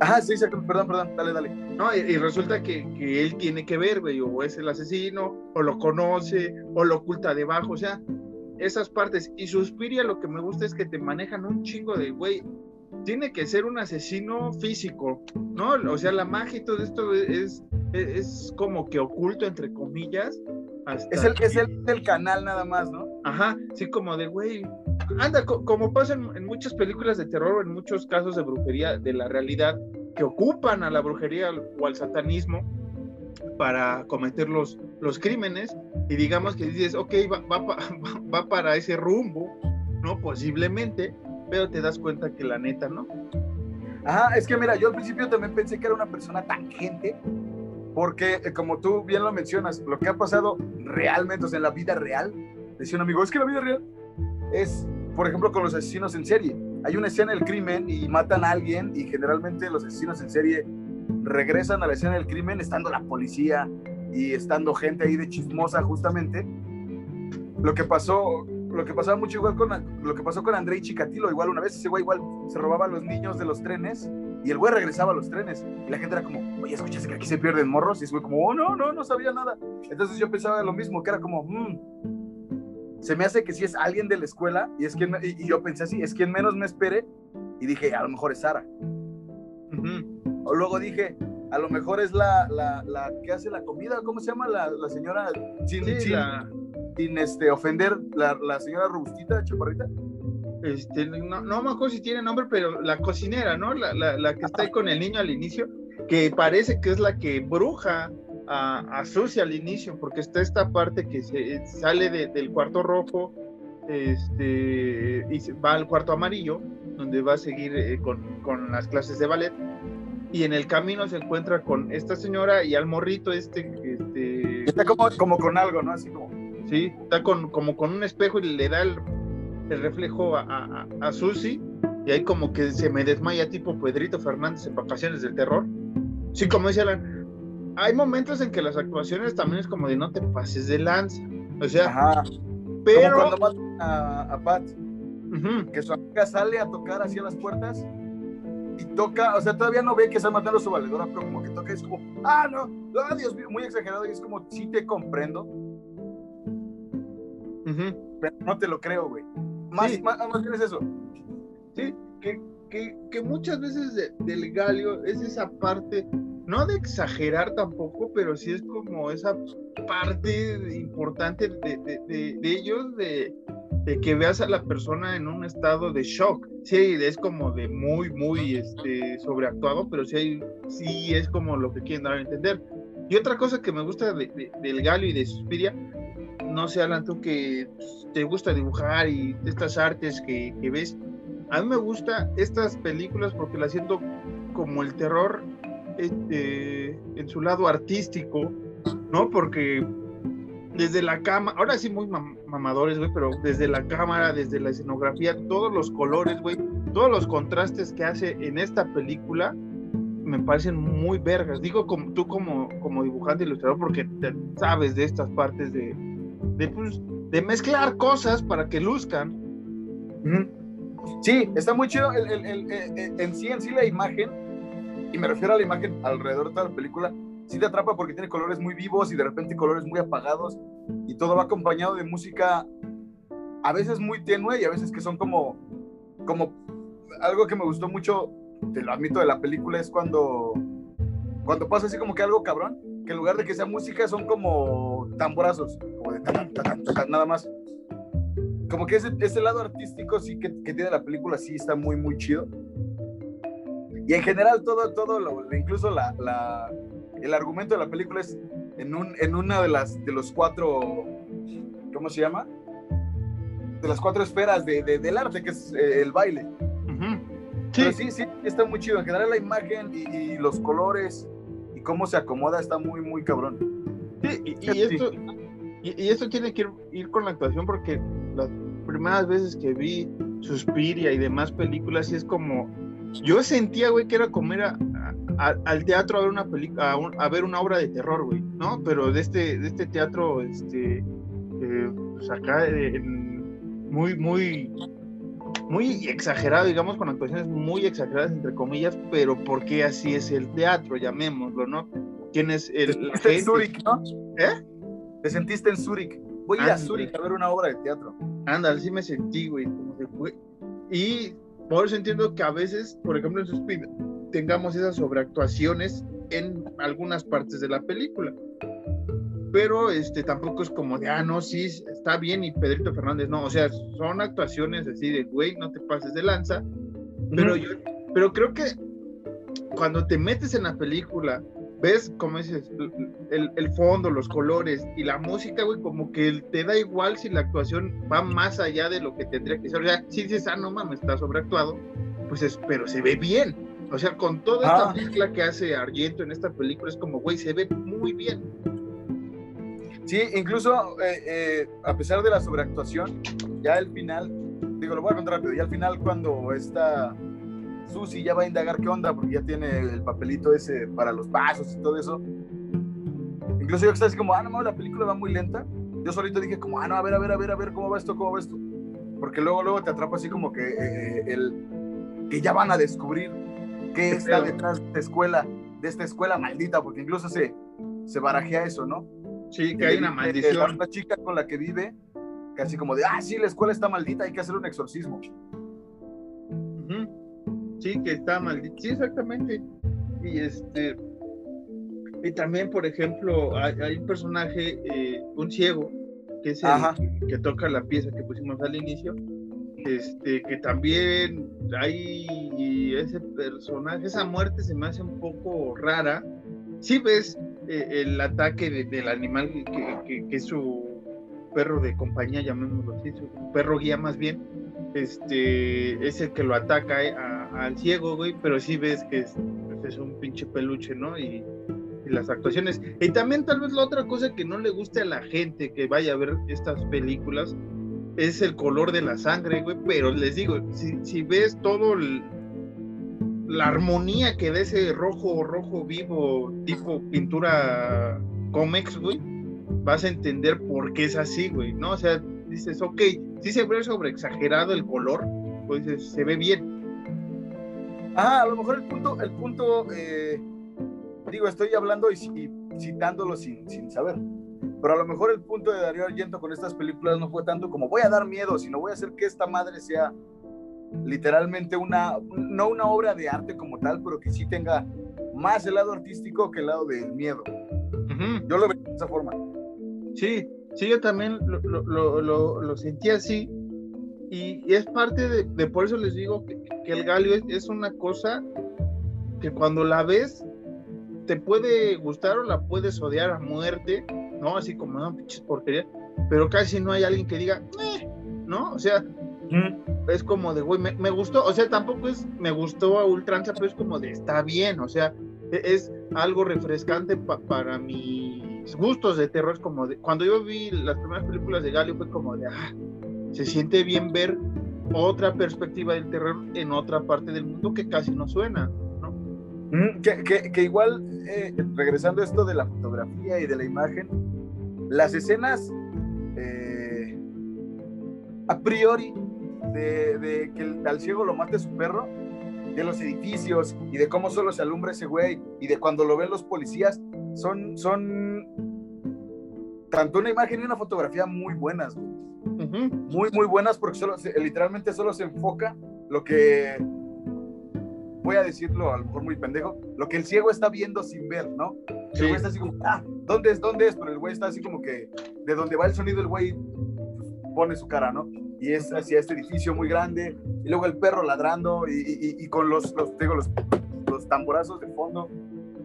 Ajá, sí, perdón, perdón, dale, dale. No, y, resulta que, que, él tiene que ver, güey, o es el asesino, o lo conoce, o lo oculta debajo, o sea, esas partes. Y Suspiria lo que me gusta es que te manejan un chingo de, güey, tiene que ser un asesino físico, ¿no? O sea, la magia y todo esto es, es, como que oculto, entre comillas. es el, es el, el canal nada más, ¿no? Ajá, sí, como de, güey, anda, como pasa en, muchas películas de terror, en muchos casos de brujería de la realidad, que ocupan a la brujería o al satanismo para cometer los, los crímenes, y digamos que dices, ok, va, va, *laughs* va para ese rumbo, ¿no? Posiblemente, pero te das cuenta que la neta, ¿no? Ajá, es que mira, yo al principio también pensé que era una persona tangente, porque eh, como tú bien lo mencionas, lo que ha pasado realmente, o sea, en la vida real, decía un amigo, es que la vida real es por ejemplo, con los asesinos en serie. Hay una escena del crimen y matan a alguien y generalmente los asesinos en serie regresan a la escena del crimen estando la policía y estando gente ahí de chismosa justamente. Lo que pasó, lo que pasaba mucho igual con lo que pasó con Andrei Chikatilo, igual una vez ese güey igual se robaba a los niños de los trenes Y el güey regresaba a los trenes. Y la gente era como, oye, ¿escuchaste que aquí se pierden morros? Y es güey como, oh, no, no, no sabía nada. Entonces yo pensaba lo mismo, que era como, mmm, se me hace que si es alguien de la escuela. Y, es quien, y, yo pensé así, es quien menos me espere. Y dije, a lo mejor es Sara. O luego dije, a lo mejor es la, la, la que hace la comida, ¿cómo se llama? La, la señora, sin, sin, este, ofender, la, la señora robustita, chaparrita. Este, no, no me acuerdo si tiene nombre, pero la cocinera, ¿no? La, la, que está ahí con el niño al inicio, que parece que es la que bruja a, a Susie al inicio, porque está esta parte que se sale del cuarto rojo este, y va al cuarto amarillo, donde va a seguir eh, con, con, las clases de ballet. Y en el camino se encuentra con esta señora y al morrito este. este está como, como con algo, ¿no? Así como. Sí, está con, como con un espejo y le da el el reflejo a, a, a Susi y ahí como que se me desmaya tipo Pedrito Fernández en vacaciones del terror. Sí, como dice Alan, hay momentos en que las actuaciones también es como de no te pases de lanza. O sea, pero... Como cuando a, a Pat, que su amiga sale a tocar hacia las puertas y toca, o sea, todavía no ve que está matando a su valedora, pero como que toca y es como, ah, no, ah, Dios mío, muy exagerado y es como, sí te comprendo. Pero no te lo creo, güey. Más, más, más es eso. Sí, que, que, que muchas veces del galio es esa parte, no de exagerar tampoco, pero sí es como esa parte importante de, de, de, ellos, de, que veas a la persona en un estado de shock. Sí, es como de muy, muy este, sobreactuado, pero sí, sí es como lo que quieren dar a entender. Y otra cosa que me gusta del Galio y de Suspiria no sé, Alan, tú que te gusta dibujar y estas artes que, ves, a mí me gusta estas películas porque las siento como el terror este, en su lado artístico, ¿no? Porque desde la cámara, ahora sí muy mamadores, güey, pero desde la cámara, desde la escenografía, todos los colores, güey, todos los contrastes que hace en esta película me parecen muy vergas. Digo como, tú como, como dibujante ilustrador porque sabes de estas partes de, de, pues, de mezclar cosas para que luzcan. Sí, está muy chido el, en sí, en sí la imagen, y me refiero a la imagen alrededor de toda la película, sí te atrapa porque tiene colores muy vivos y de repente colores muy apagados y todo va acompañado de música a veces muy tenue y a veces que son como, como algo que me gustó mucho, te lo admito de la película, es cuando, cuando pasa así como que algo cabrón que en lugar de que sea música son como tamborazos, como de nada más. Como que ese, ese lado artístico sí que, que, tiene la película sí está muy, muy chido. Y en general todo, todo lo, incluso la, la, el argumento de la película es en, un, en una de las de los cuatro, ¿cómo se llama? De las cuatro esferas de, de, del arte, que es eh, el baile. sí. sí, sí, está muy chido. En general la imagen y, y los colores cómo se acomoda está muy, muy cabrón. Sí, y, esto, y, esto tiene que ir, con la actuación porque las primeras veces que vi Suspiria y demás películas, y es como. Yo sentía, güey, que era como ir al teatro a ver una película, a, ver una obra de terror, güey, ¿no? Pero de este, de este teatro, este, eh, pues acá, muy, muy, muy exagerado, digamos, con actuaciones muy exageradas, entre comillas, pero porque así es el teatro, llamémoslo, ¿no? ¿Quién es el... Te en Zurich, ¿no? ¿Eh? Te sentiste en Zurich. Voy a ir a Zurich a ver una obra de teatro. Anda, así me sentí, güey. Y por eso entiendo que a veces, por ejemplo, en Suspiria, tengamos esas sobreactuaciones en algunas partes de la película. Pero este tampoco es como de, ah, no, sí, está bien y Pedrito Fernández, no, o sea, son actuaciones así de, güey, no te pases de lanza, pero yo, pero creo que cuando te metes en la película, ves, como dices, el, el, fondo, los colores y la música, güey, como que te da igual si la actuación va más allá de lo que tendría que ser, o sea, si dices, ah, no mames, está sobreactuado, pues es, pero se ve bien, o sea, con toda esta ah. mezcla que hace Argento en esta película, es como, güey, se ve muy bien. Sí, incluso eh, eh, a pesar de la sobreactuación, ya al final, digo, lo voy a contar rápido, ya al final cuando está Susi ya va a indagar qué onda, porque ya tiene el papelito ese para los pasos y todo eso. Incluso yo que estaba así como, ah, no, la película va muy lenta. Yo solito dije como, ah, no, a ver, a ver, a ver, a ver, ¿cómo va esto? ¿Cómo va esto? Porque luego, luego te atrapa así como que eh, el, que ya van a descubrir ¿Qué está detrás de esta escuela, de esta escuela maldita? Porque incluso se, se barajea eso, ¿no? Sí, que hay una maldición. La chica con la que vive, casi como de, ah, sí, la escuela está maldita, hay que hacer un exorcismo. Sí, que está maldita. Sí, exactamente. Y este. Y también, por ejemplo, hay, un personaje, eh, un ciego, que es el que toca la pieza que pusimos al inicio. Este, que también hay ese personaje, esa muerte se me hace un poco rara. Sí ves eh, el ataque del animal que, es su perro de compañía, llamémoslo así, su perro guía más bien, este, es el que lo ataca eh, al ciego, güey, pero sí ves que es, pues, es un pinche peluche, ¿no? Y, las actuaciones. Y también tal vez la otra cosa que no le guste a la gente que vaya a ver estas películas es el color de la sangre, güey, pero les digo, si, ves todo la armonía que da ese rojo, rojo vivo, tipo pintura cómics, güey, vas a entender por qué es así, güey, ¿no? O sea, dices, ok, si se ve sobre exagerado el color, pues se ve bien. Ah, a lo mejor el punto, el punto, eh, digo, estoy hablando y, citándolo sin, sin saber, pero a lo mejor el punto de Darío Argento con estas películas no fue tanto como voy a dar miedo, sino voy a hacer que esta madre sea literalmente una, no una obra de arte como tal, pero que sí tenga más el lado artístico que el lado del miedo. Yo lo veo de esa forma. Sí, sí, yo también lo, lo, lo, sentí así. Y, es parte de, por eso les digo que, el galio es, una cosa que cuando la ves te puede gustar o la puedes odiar a muerte, ¿no? Así como, no, pinches porquería, pero casi no hay alguien que diga, eh", ¿no? O sea, es como de, güey, me, gustó, o sea, tampoco es, me gustó a ultranza, pero es como de, está bien, o sea, e, es, algo refrescante para mis gustos de terror, es como de, cuando yo vi las primeras películas de Galio fue como de, ah, se siente bien ver otra perspectiva del terror en otra parte del mundo que casi no suena, ¿no? que, que, igual, eh, regresando a esto de la fotografía y de la imagen, las escenas, eh, a priori, de, que al ciego lo mate su perro, de los edificios y de cómo solo se alumbra ese güey y de cuando lo ven los policías, son, son tanto una imagen y una fotografía muy buenas, Muy, muy buenas porque solo, literalmente solo se enfoca lo que, voy a decirlo a lo mejor muy pendejo, lo que el ciego está viendo sin ver, ¿no? El güey está así como, ah, ¿dónde es? ¿Dónde es? Pero el güey está así como que de donde va el sonido el güey pone su cara, ¿no? y es hacia este edificio muy grande, y luego el perro ladrando y, con los, los, digo, los, los tamborazos de fondo.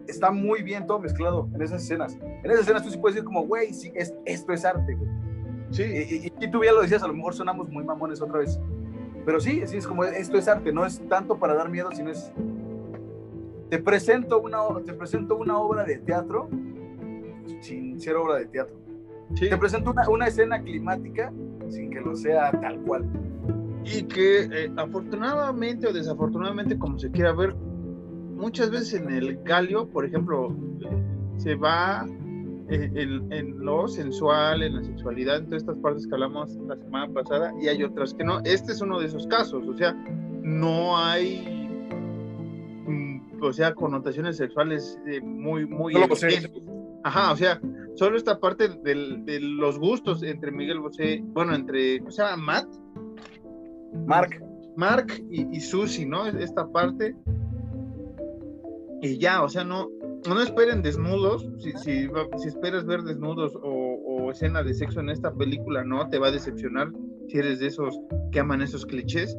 Está muy bien todo mezclado en esas escenas. En esas escenas tú sí puedes decir como, güey, sí, es, esto es arte, Sí. Y, y, tú ya lo decías, a lo mejor sonamos muy mamones otra vez. Pero sí, sí, es como, esto es arte, no es tanto para dar miedo, sino es... Te presento una, te presento una obra de teatro sin ser obra de teatro. Te presento una, una escena climática sin que lo sea tal cual. Y que eh, afortunadamente o desafortunadamente, como se quiera ver, muchas veces en el galio, por ejemplo, se va eh, en, lo sensual, en la sexualidad, en todas estas partes que hablamos la semana pasada, y hay otras que no. Este es uno de esos casos, o sea, no hay, mm, o sea, connotaciones sexuales eh, muy, muy... Ajá, o sea, solo esta parte de los gustos entre Miguel Bosé, bueno, entre, ¿cómo se llama? Matt. Mark. Mark y, y Susi, ¿no? Esta parte. Y ya, o sea, no, no esperen desnudos. Si, si, si esperas ver desnudos o, o, escena de sexo en esta película, no, te va a decepcionar si eres de esos que aman esos clichés.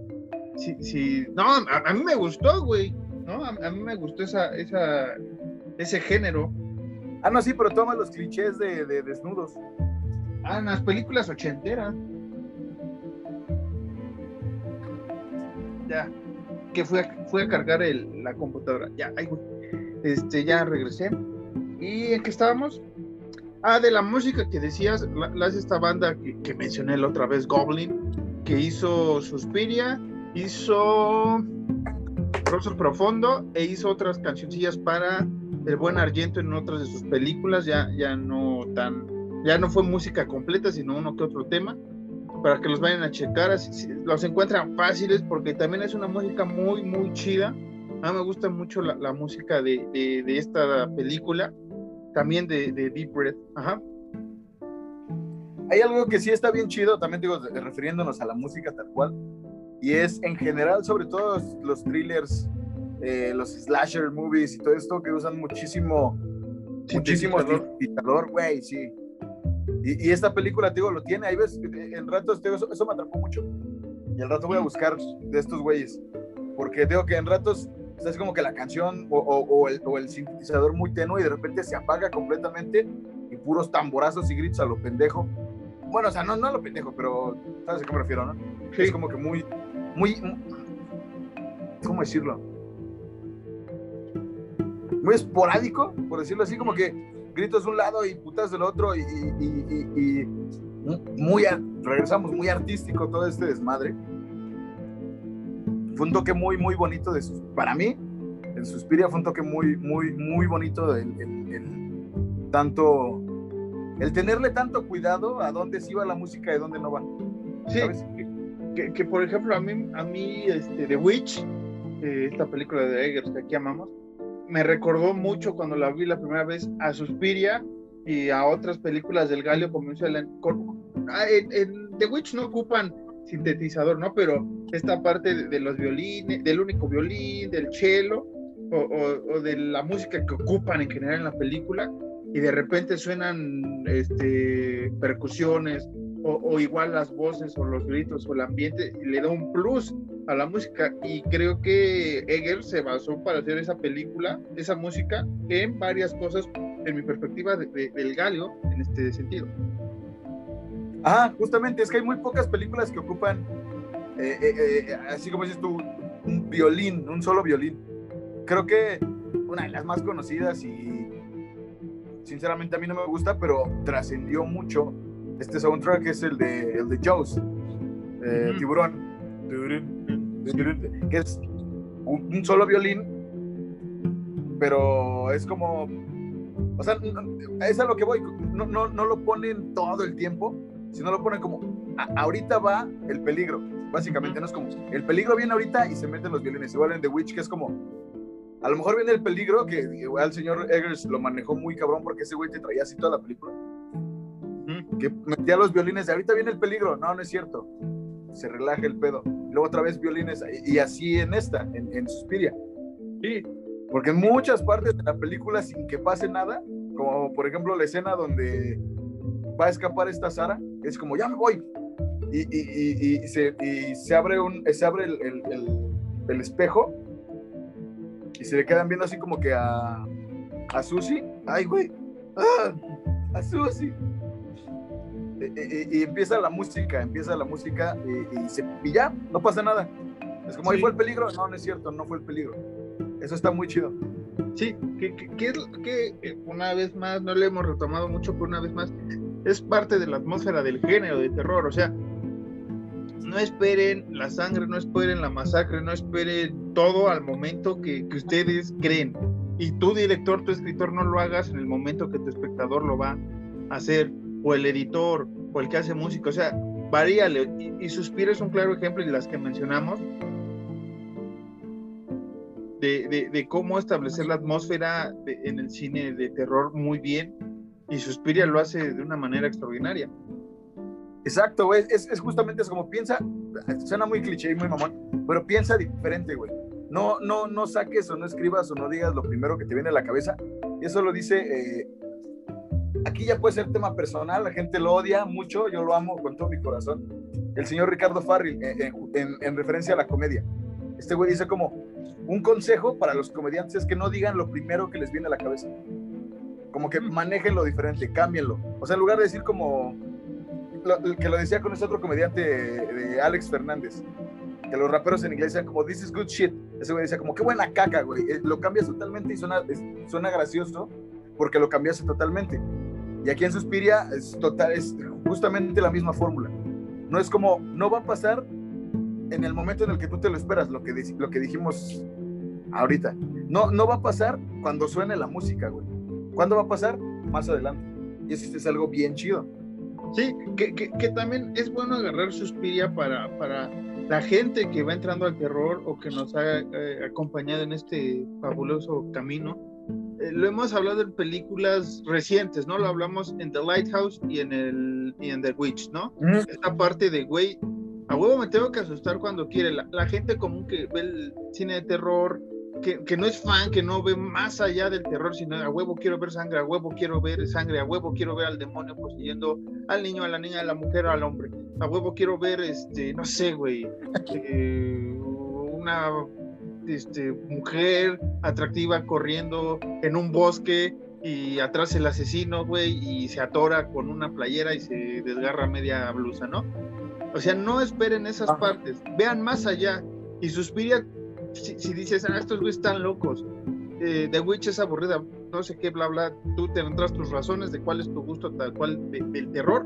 Si, si, no, a, mí me gustó, güey. ¿no? A, a, mí me gustó esa, esa, ese género. Ah, no, sí, pero toma los clichés de, desnudos. Ah, en las películas ochenteras. Ya, que fue a, fue a cargar el, la computadora. Ya, ahí Este, ya regresé. ¿Y en qué estábamos? Ah, de la música que decías, la, esta banda que, que, mencioné la otra vez, Goblin, que hizo Suspiria, hizo Rostro Profundo e hizo otras cancioncillas para el buen Argento en otras de sus películas, ya, ya no tan, ya no fue música completa, sino uno que otro tema, para que los vayan a checar, así, los encuentran fáciles porque también es una música muy, muy chida A mí me gusta mucho la, música de, de, esta película, también de, de Deep Breath. Ajá. Hay algo que sí está bien chido, también digo, refiriéndonos a la música tal cual, y es en general, sobre todo los thrillers, eh, los slasher movies y todo esto que usan muchísimo, muchísimo sintetizador, güey, sí. Y, esta película, digo, lo tiene, ahí ves, en ratos, te eso, eso me atrapó mucho. Y al rato voy a buscar de estos güeyes, porque digo que en ratos es como que la canción o, o, el, o, el, sintetizador muy tenue y de repente se apaga completamente y puros tamborazos y gritos a lo pendejo. Bueno, o sea, no, no a lo pendejo, pero ¿sabes a qué me refiero, no? Es como que muy, muy, ¿cómo decirlo? Muy esporádico, por decirlo así, como que gritos de un lado y putas del otro y, y, muy, regresamos, muy artístico todo este desmadre. Fue un toque muy, muy bonito de sus, para mí, en Suspiria fue un toque muy, muy, muy bonito el, el, tanto, el tenerle tanto cuidado a dónde se iba la música y dónde no va. Sí, que, que, por ejemplo a mí, a mí este, The Witch, eh, esta película de Eggers que aquí amamos, me recordó mucho cuando la vi la primera vez a Suspiria y a otras películas del Galio como ah, en, en The Witch no ocupan sintetizador, ¿no? Pero esta parte de, los violines, del único violín, del cello o, de la música que ocupan en general en la película y de repente suenan este, percusiones o, igual las voces o los gritos o el ambiente le da un plus a la música y creo que Egger se basó para hacer esa película, esa música en varias cosas en mi perspectiva del galio en este sentido. Ah, justamente, es que hay muy pocas películas que ocupan, eh, eh, eh, así como dices tú, un violín, un solo violín. Creo que una de las más conocidas y sinceramente a mí no me gusta, pero trascendió mucho este soundtrack es el de, el de Jaws, Tiburón, que es un, solo violín, pero es como, o sea, es a lo que voy, no, no, no lo ponen todo el tiempo, sino lo ponen como, ahorita va el peligro, básicamente, no es como, el peligro viene ahorita y se meten los violines, igual en The Witch, que es como, a lo mejor viene el peligro, que igual el señor Eggers lo manejó muy cabrón porque ese güey te traía así toda la película que metía los violines de ahorita viene el peligro. No, no es cierto. Se relaja el pedo. Luego otra vez violines. Y así en esta, en, Suspiria. Sí. Porque en muchas partes de la película, sin que pase nada, como por ejemplo la escena donde va a escapar esta Sara, es como, ya me voy. Y, se, se, abre, un, se abre el, el, espejo y se le quedan viendo así como que a, a Susi. Ay, güey. Ah, a Susi. Eh, eh, eh, y, empieza la música, empieza la música y, se, ya, no pasa nada. Es como, ahí fue el peligro. No, no es cierto, no fue el peligro. Eso está muy chido. Sí, que, que, que, una vez más, no le hemos retomado mucho, pero una vez más, es parte de la atmósfera del género de terror. O sea, no esperen la sangre, no esperen la masacre, no esperen todo al momento que, ustedes creen. Y tú, director, tu escritor, no lo hagas en el momento que tu espectador lo va a hacer o el editor, o el que hace música, o sea, varíale. Y, y es un claro ejemplo de las que mencionamos, de, cómo establecer la atmósfera en el cine de terror muy bien, y Suspiria lo hace de una manera extraordinaria. Exacto, güey, es, es, justamente es como piensa, suena muy cliché y muy mamón, pero piensa diferente, güey. No, no, no saques o no escribas o no digas lo primero que te viene a la cabeza. Y eso lo dice eh, aquí ya puede ser tema personal, la gente lo odia mucho, yo lo amo con todo mi corazón. El señor Ricardo Farril, eh, eh, en, referencia a la comedia. Este güey dice como, un consejo para los comediantes es que no digan lo primero que les viene a la cabeza. Como que manejen lo diferente, cámbienlo. O sea, en lugar de decir como, que lo decía con ese otro comediante de, Alex Fernández, que los raperos en inglés decían como, this is good shit. Ese güey decía como, qué buena caca, güey. Eh, lo cambias totalmente y suena, suena gracioso porque lo cambiaste totalmente. Y aquí en Suspiria es, total, es justamente la misma fórmula. No es como, no va a pasar en el momento en el que tú te lo esperas, lo que, lo que dijimos ahorita. No, no va a pasar cuando suene la música, güey. ¿Cuándo va a pasar? Más adelante. Y eso es algo bien chido. Sí, que, que, que también es bueno agarrar Suspiria para, para la gente que va entrando al terror o que nos ha eh, acompañado en este fabuloso camino, eh, lo hemos hablado en películas recientes, ¿no? Lo hablamos en The Lighthouse y en, el, y en The Witch, ¿no? Esta parte de, güey, a huevo me tengo que asustar cuando quiere. La, gente común que ve el cine de terror, que, que, no es fan, que no ve más allá del terror, sino a huevo quiero ver sangre, a huevo quiero ver sangre, a huevo quiero ver al demonio poseyendo al niño, a la niña, a la mujer, al hombre. A huevo quiero ver, este, no sé, güey, eh, una este, mujer atractiva corriendo en un bosque y atrás el asesino, güey, y se atora con una playera y se desgarra media blusa, ¿no? O sea, no esperen esas partes, vean más allá. Y Suspiria, si, dices, ah, estos güeyes están locos, eh, The Witch es aburrida, no sé qué, bla, bla, tú tendrás tus razones de cuál es tu gusto, tal cual, del terror,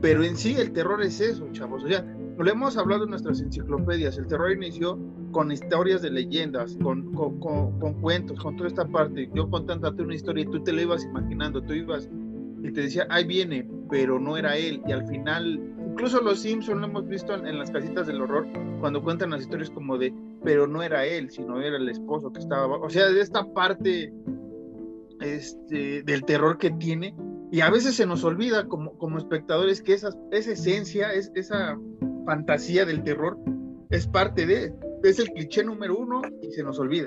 pero en sí el terror es eso, chavos. O sea, lo hemos hablado en nuestras enciclopedias, el terror inició con historias de leyendas, con, con, con, cuentos, con toda esta parte. Yo contándote una historia y tú te la ibas imaginando, tú ibas y te decía, ahí viene, pero no era él. Y al final Incluso los Simpsons lo hemos visto en, las casitas del horror cuando cuentan las historias como de, pero no era él, sino era el esposo que estaba, o sea, de esta parte este, del terror que tiene. Y a veces se nos olvida como, como espectadores que esa, esa esencia, es, esa fantasía del terror es parte de, es el cliché número uno y se nos olvida.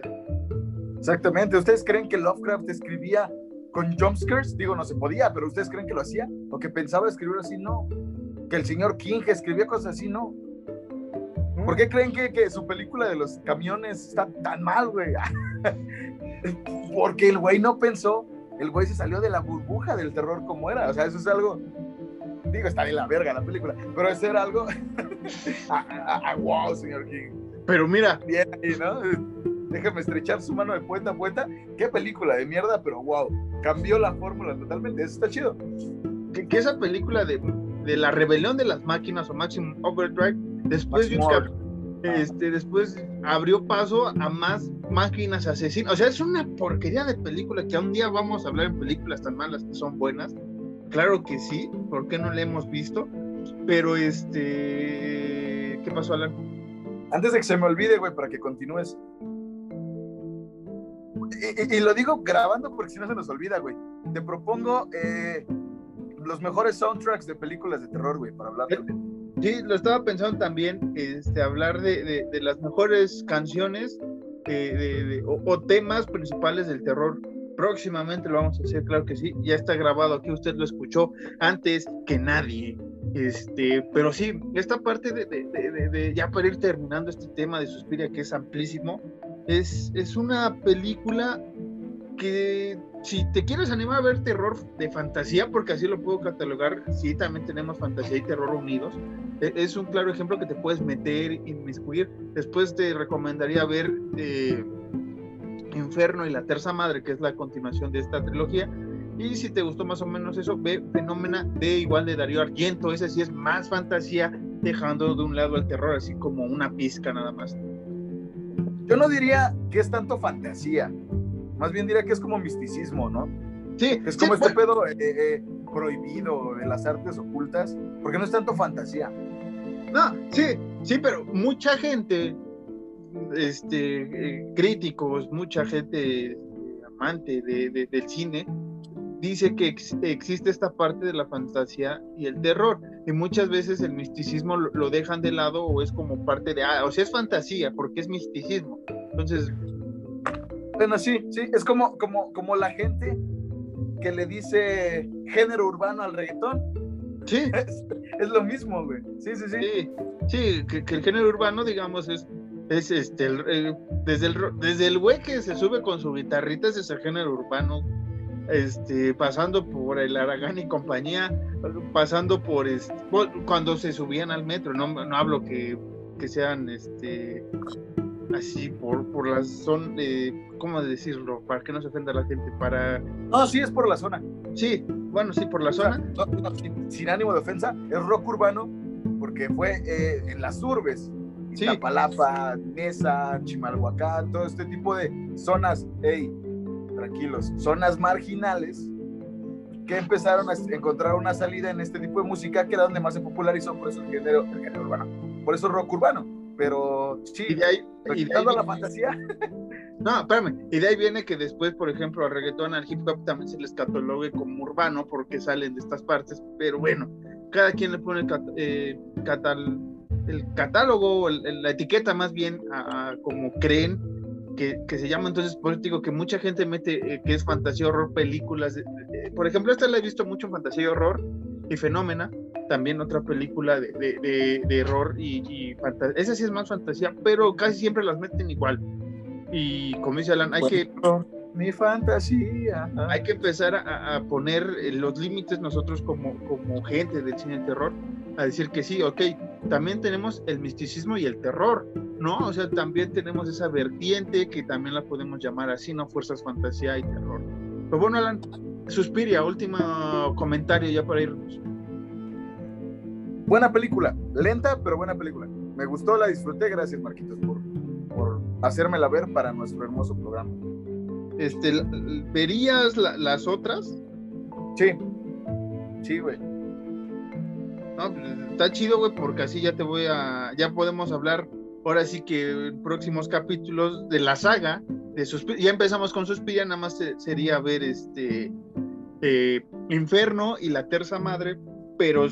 Exactamente. ¿Ustedes creen que Lovecraft escribía con jumpscares? Digo, no se podía, pero ¿ustedes creen que lo hacía? ¿O que pensaba escribir así? No que el señor King escribía cosas así, ¿no? ¿Por qué creen que, que su película de los camiones está tan mal, güey? *laughs* Porque el güey no pensó, el güey se salió de la burbuja del terror como era. O sea, eso es algo. Digo, está de la verga la película, pero eso era algo. *laughs* Ah, ah, ah, wow, señor King. Pero mira. Bien ahí, ¿no? Déjame estrechar su mano de puerta a puerta. Qué película de mierda, pero wow. Cambió la fórmula totalmente. Eso está chido. Que, que esa película de de la rebelión de las máquinas o Maximum Overdrive, después, este, después abrió paso a más máquinas asesinas. O sea, es una porquería de película que un día vamos a hablar en películas tan malas que son buenas. Claro que sí, ¿por qué no la hemos visto? Pero este, ¿qué pasó, Alan? Antes de que se me olvide, güey, para que continúes. Y, lo digo grabando porque si no se nos olvida, güey. Te propongo eh, los mejores soundtracks de películas de terror, güey, para hablar de... Sí, lo estaba pensando también, este, hablar de, de, las mejores canciones de, o, temas principales del terror. Próximamente lo vamos a hacer, claro que sí. Ya está grabado aquí, usted lo escuchó antes que nadie. Este, pero sí, esta parte de, ya para ir terminando este tema de Suspiria, que es amplísimo, es, es una película que si te quieres animar a ver terror de fantasía, porque así lo puedo catalogar, sí, también tenemos fantasía y terror unidos. E, es un claro ejemplo que te puedes meter, inmiscuir. Después te recomendaría ver eh, Inferno y la Terza Madre, que es la continuación de esta trilogía. Y si te gustó más o menos eso, ve Fenómena de igual de Darío Argento. Ese sí es más fantasía, dejando de un lado el terror, así como una pizca nada más. Yo no diría que es tanto fantasía más bien diría que es como misticismo, ¿no? Sí. Es como este pedo eh, eh, prohibido de las artes ocultas, porque no es tanto fantasía. No, sí, sí, pero mucha gente, este, eh, críticos, mucha gente amante del cine, dice que existe esta parte de la fantasía y el terror, y muchas veces el misticismo lo, lo, dejan de lado o es como parte de, ah, o sea, es fantasía, porque es misticismo. Entonces, bueno, sí, sí, es como, como, como la gente que le dice género urbano al reggaetón. Sí. *laughs* Es, lo mismo, güey. Sí, sí, sí. Sí, que, el género urbano, digamos, es, es este, desde, el, desde el güey que se sube con su guitarrita, ese es el género urbano. Este, pasando por el Aragán y compañía, pasando por este, cuando se subían al metro, no, no hablo que, que sean este así por, por la zona, eh, ¿cómo decirlo? Para que no se ofenda la gente, para... No, sí, es por la zona. Sí, bueno, sí, por la zona. sin, ánimo de ofensa, es rock urbano porque fue eh, en las urbes, sí. Nesa, Chimalhuacán, todo este tipo de zonas, hey, tranquilos, zonas marginales que empezaron a encontrar una salida en este tipo de música que era donde más se popularizó, por eso el género, el género urbano, por eso rock urbano pero sí, Y de ahí, y de ahí la viene- fantasía. *laughs* No, espérame. Y de ahí viene que después, por ejemplo, al reggaetón, al hip hop también se les catalogue como urbano porque salen de estas partes. Pero bueno, cada quien le pone el, cat- eh, catal- el catálogo, el- el- la etiqueta más bien, a, a como creen que, que se llama. Entonces, por eso digo que mucha gente mete eh, que es fantasía horror películas. de- de- por ejemplo, esta la he visto mucho en fantasía y horror y fenómena. También otra película de, de, de- de error y, y fantasía. Esa sí es más fantasía, pero casi siempre las meten igual. Y como dice Alan, hay que Mi fantasía. hay que empezar a, a poner eh, los límites nosotros como, como gente del cine de terror, a decir que sí, ok, también tenemos el misticismo y el terror, ¿no? O sea, también tenemos esa vertiente que también la podemos llamar así, ¿no? Fuerzas, fantasía y terror. Pero bueno, Alan, Suspiria, último comentario ya para irnos. Buena película, lenta, pero buena película. Me gustó, la disfruté. Gracias, Marquitos, por, por hacérmela ver para nuestro hermoso programa. Este, ¿Verías la- las otras? Sí, sí, güey. No, está chido, güey, porque así ya te voy a, ya podemos hablar, ahora sí que próximos capítulos de la saga, de Suspiria, ya empezamos con Suspiria, nada más se- sería ver este eh, Inferno y la Terza Madre, pero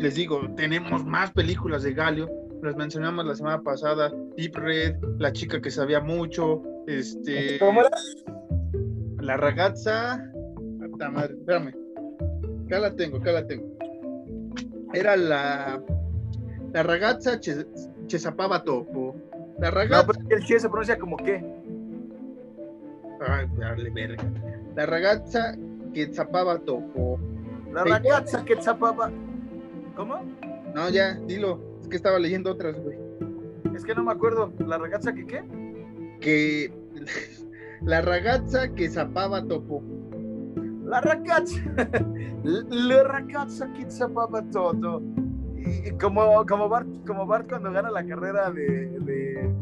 les digo, tenemos más películas de Galio, las mencionamos la semana pasada, Deep Red, La chica que sabía mucho, este, ¿Cómo era? la ragazza, madre, espérame, acá la tengo, acá la tengo. Era la, la ragazza che, che sapava topo. La No, ragazza, pero el che se pronuncia como qué. ay, dale verga. La ragazza que zapaba topo. La ragazza que zapaba. ¿Cómo? No, ya, dilo, es que estaba leyendo otras, güey. Es que no me acuerdo. ¿La ragazza que qué? Que *laughs* la ragazza que zapaba topo. La ragazza. *laughs* La ragazza que zapaba todo. Y, como, como, Bart, como Bart cuando gana la carrera de. de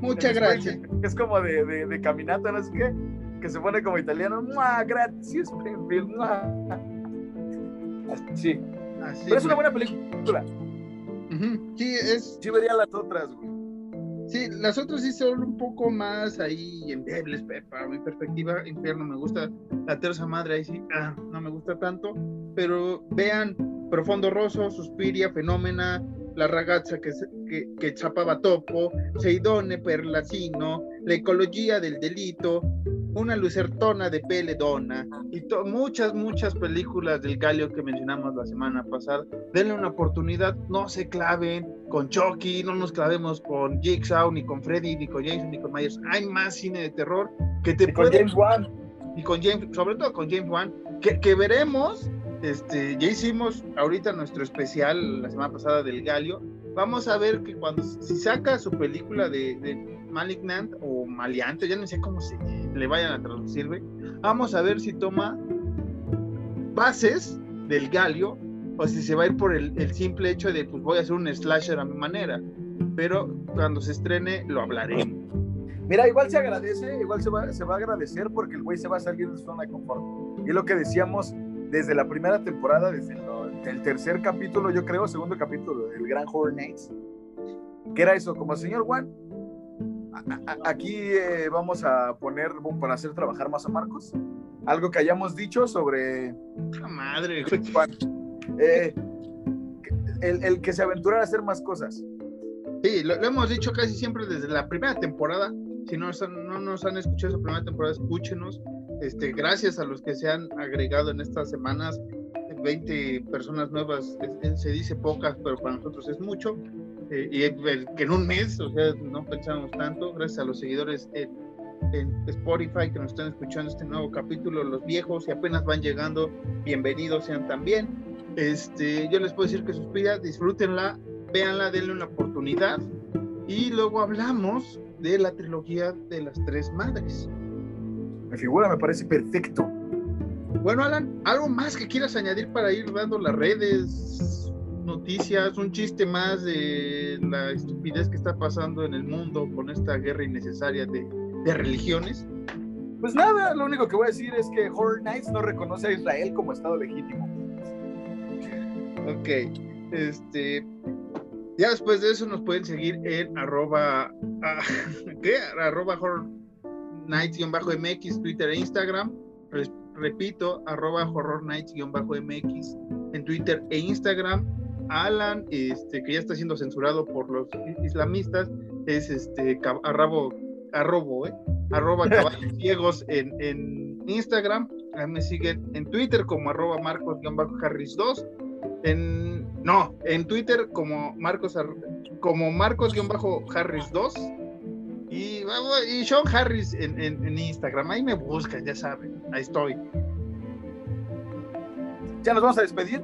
Muchas de gracias. Es como de, de, de caminata, no sé qué. Que se pone como italiano. ¡Mua! Gracias, Springfield. ¡Mua! Así. Así, Pero es una buena película. Sí, es, Sí vería las otras, güey. Sí, las otras sí son un poco más ahí endebles, para mi perspectiva. Infierno me gusta, la terza madre ahí sí, ah, no me gusta tanto, pero vean Profondo Rosso, Suspiria, Fenómena, La ragazza che, che, che zappava topo, Sei donne per l'asino, L'ecologia del delito, Una lucertona de pele donna, y muchas, muchas películas del Galio que mencionamos la semana pasada. Denle una oportunidad, no se claven con Chucky, no nos clavemos con Jigsaw, ni con Freddy, ni con Jason, ni con Myers. Hay más cine de terror que te Y con puede James Wan. y con James, sobre todo con James Wan, que, que veremos, este, ya hicimos ahorita nuestro especial la semana pasada del Galio, vamos a ver que cuando, si saca su película de, de Malignant o Maleante, ya no sé cómo se le vayan a traducir, güey, vamos a ver si toma bases del Galio o si se va a ir por el, el simple hecho de, pues voy a hacer un slasher a mi manera, pero cuando se estrene lo hablaremos. Mira, igual se agradece, igual se va, se va a agradecer porque el güey se va a salir de su zona de confort. Y es lo que decíamos desde la primera temporada, desde lo- el tercer capítulo, yo creo, segundo capítulo del Gran Horror Nights, que era eso, como señor Juan, aquí eh, vamos a poner, para hacer trabajar más a Marcos, algo que hayamos dicho sobre ¡Puta madre, güey! *laughs* Juan. Eh, el, el que se aventurara a hacer más cosas. Sí, lo, lo hemos dicho casi siempre desde la primera temporada. Si no, no nos han escuchado esa primera temporada, escúchenos. Este, gracias a los que se han agregado en estas semanas. 20 personas nuevas, es- se dice pocas, pero para nosotros es mucho. Eh, y el- que en un mes, o sea, no pensamos tanto. Gracias a los seguidores en, en Spotify que nos están escuchando este nuevo capítulo, los viejos y apenas van llegando, bienvenidos sean también. Este, yo les puedo decir que Suspira, disfrútenla, véanla, denle una oportunidad y luego hablamos de la trilogía de las tres madres. Mi figura me parece perfecto. Bueno, Alan, ¿algo más que quieras añadir para ir dando las redes, noticias, un chiste más de la estupidez que está pasando en el mundo con esta guerra innecesaria de, de religiones? Pues nada, lo único que voy a decir es que Horror Nights no reconoce a Israel como Estado legítimo. Ok, este, Ya después de eso nos pueden seguir en arroba, ah, *laughs* ¿qué? Arroba horror nights-mx, Twitter e Instagram. repito, arroba horror nights-mx en Twitter e Instagram. Alan, este, que ya está siendo censurado por los islamistas, es este arrobo, arrobo, ¿eh? arroba *laughs* caballos ciegos en, en Instagram. me siguen en Twitter como arroba marcos-harris2. En, no, en Twitter como Marcos como Marcos-Harris2 y, y Sean Harris en, en, Instagram. Ahí me buscan, ya saben. Ahí estoy. ¿Ya nos vamos a despedir?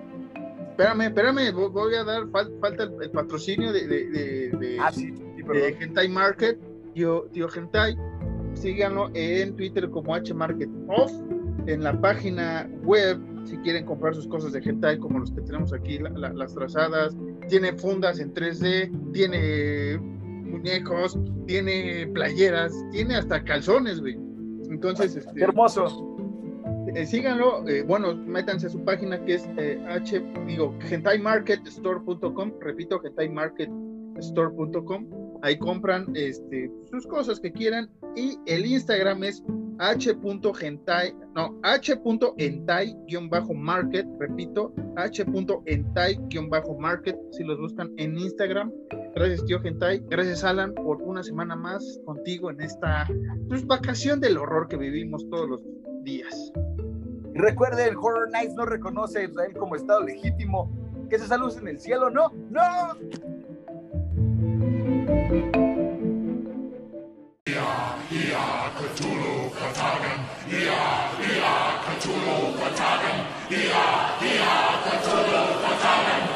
Espérame, espérame, voy a dar, falta el, patrocinio de, de, de, ah, sí, Market, tío, tío Gentai. Síganlo en Twitter como H Market Off, en la página web, si quieren comprar sus cosas de Gentai, como los que tenemos aquí, las trazadas, tiene fundas en 3D, tiene muñecos, tiene playeras, tiene hasta calzones, güey. Entonces, este, hermoso. Eh, síganlo, eh, bueno, métanse a su página que es eh, H, digo, gentaimarketstore.com, repito, gentaimarketstore.com, ahí compran este, sus cosas que quieran y el Instagram es h.gentai, no, h.entai-market, repito, h.entai-market, si los buscan en Instagram. Gracias, tío Gentai. Gracias, Alan, por una semana más contigo en esta pues, vacación del horror que vivimos todos los días. Recuerden, Horror Nights no reconoce a Israel como Estado legítimo. Que se salude en el cielo, no, no. Ea, Cthulhu, Katagan. Ea, Ea, Cthulhu, Katagan. Ea, Ea, Cthulhu, Katagan.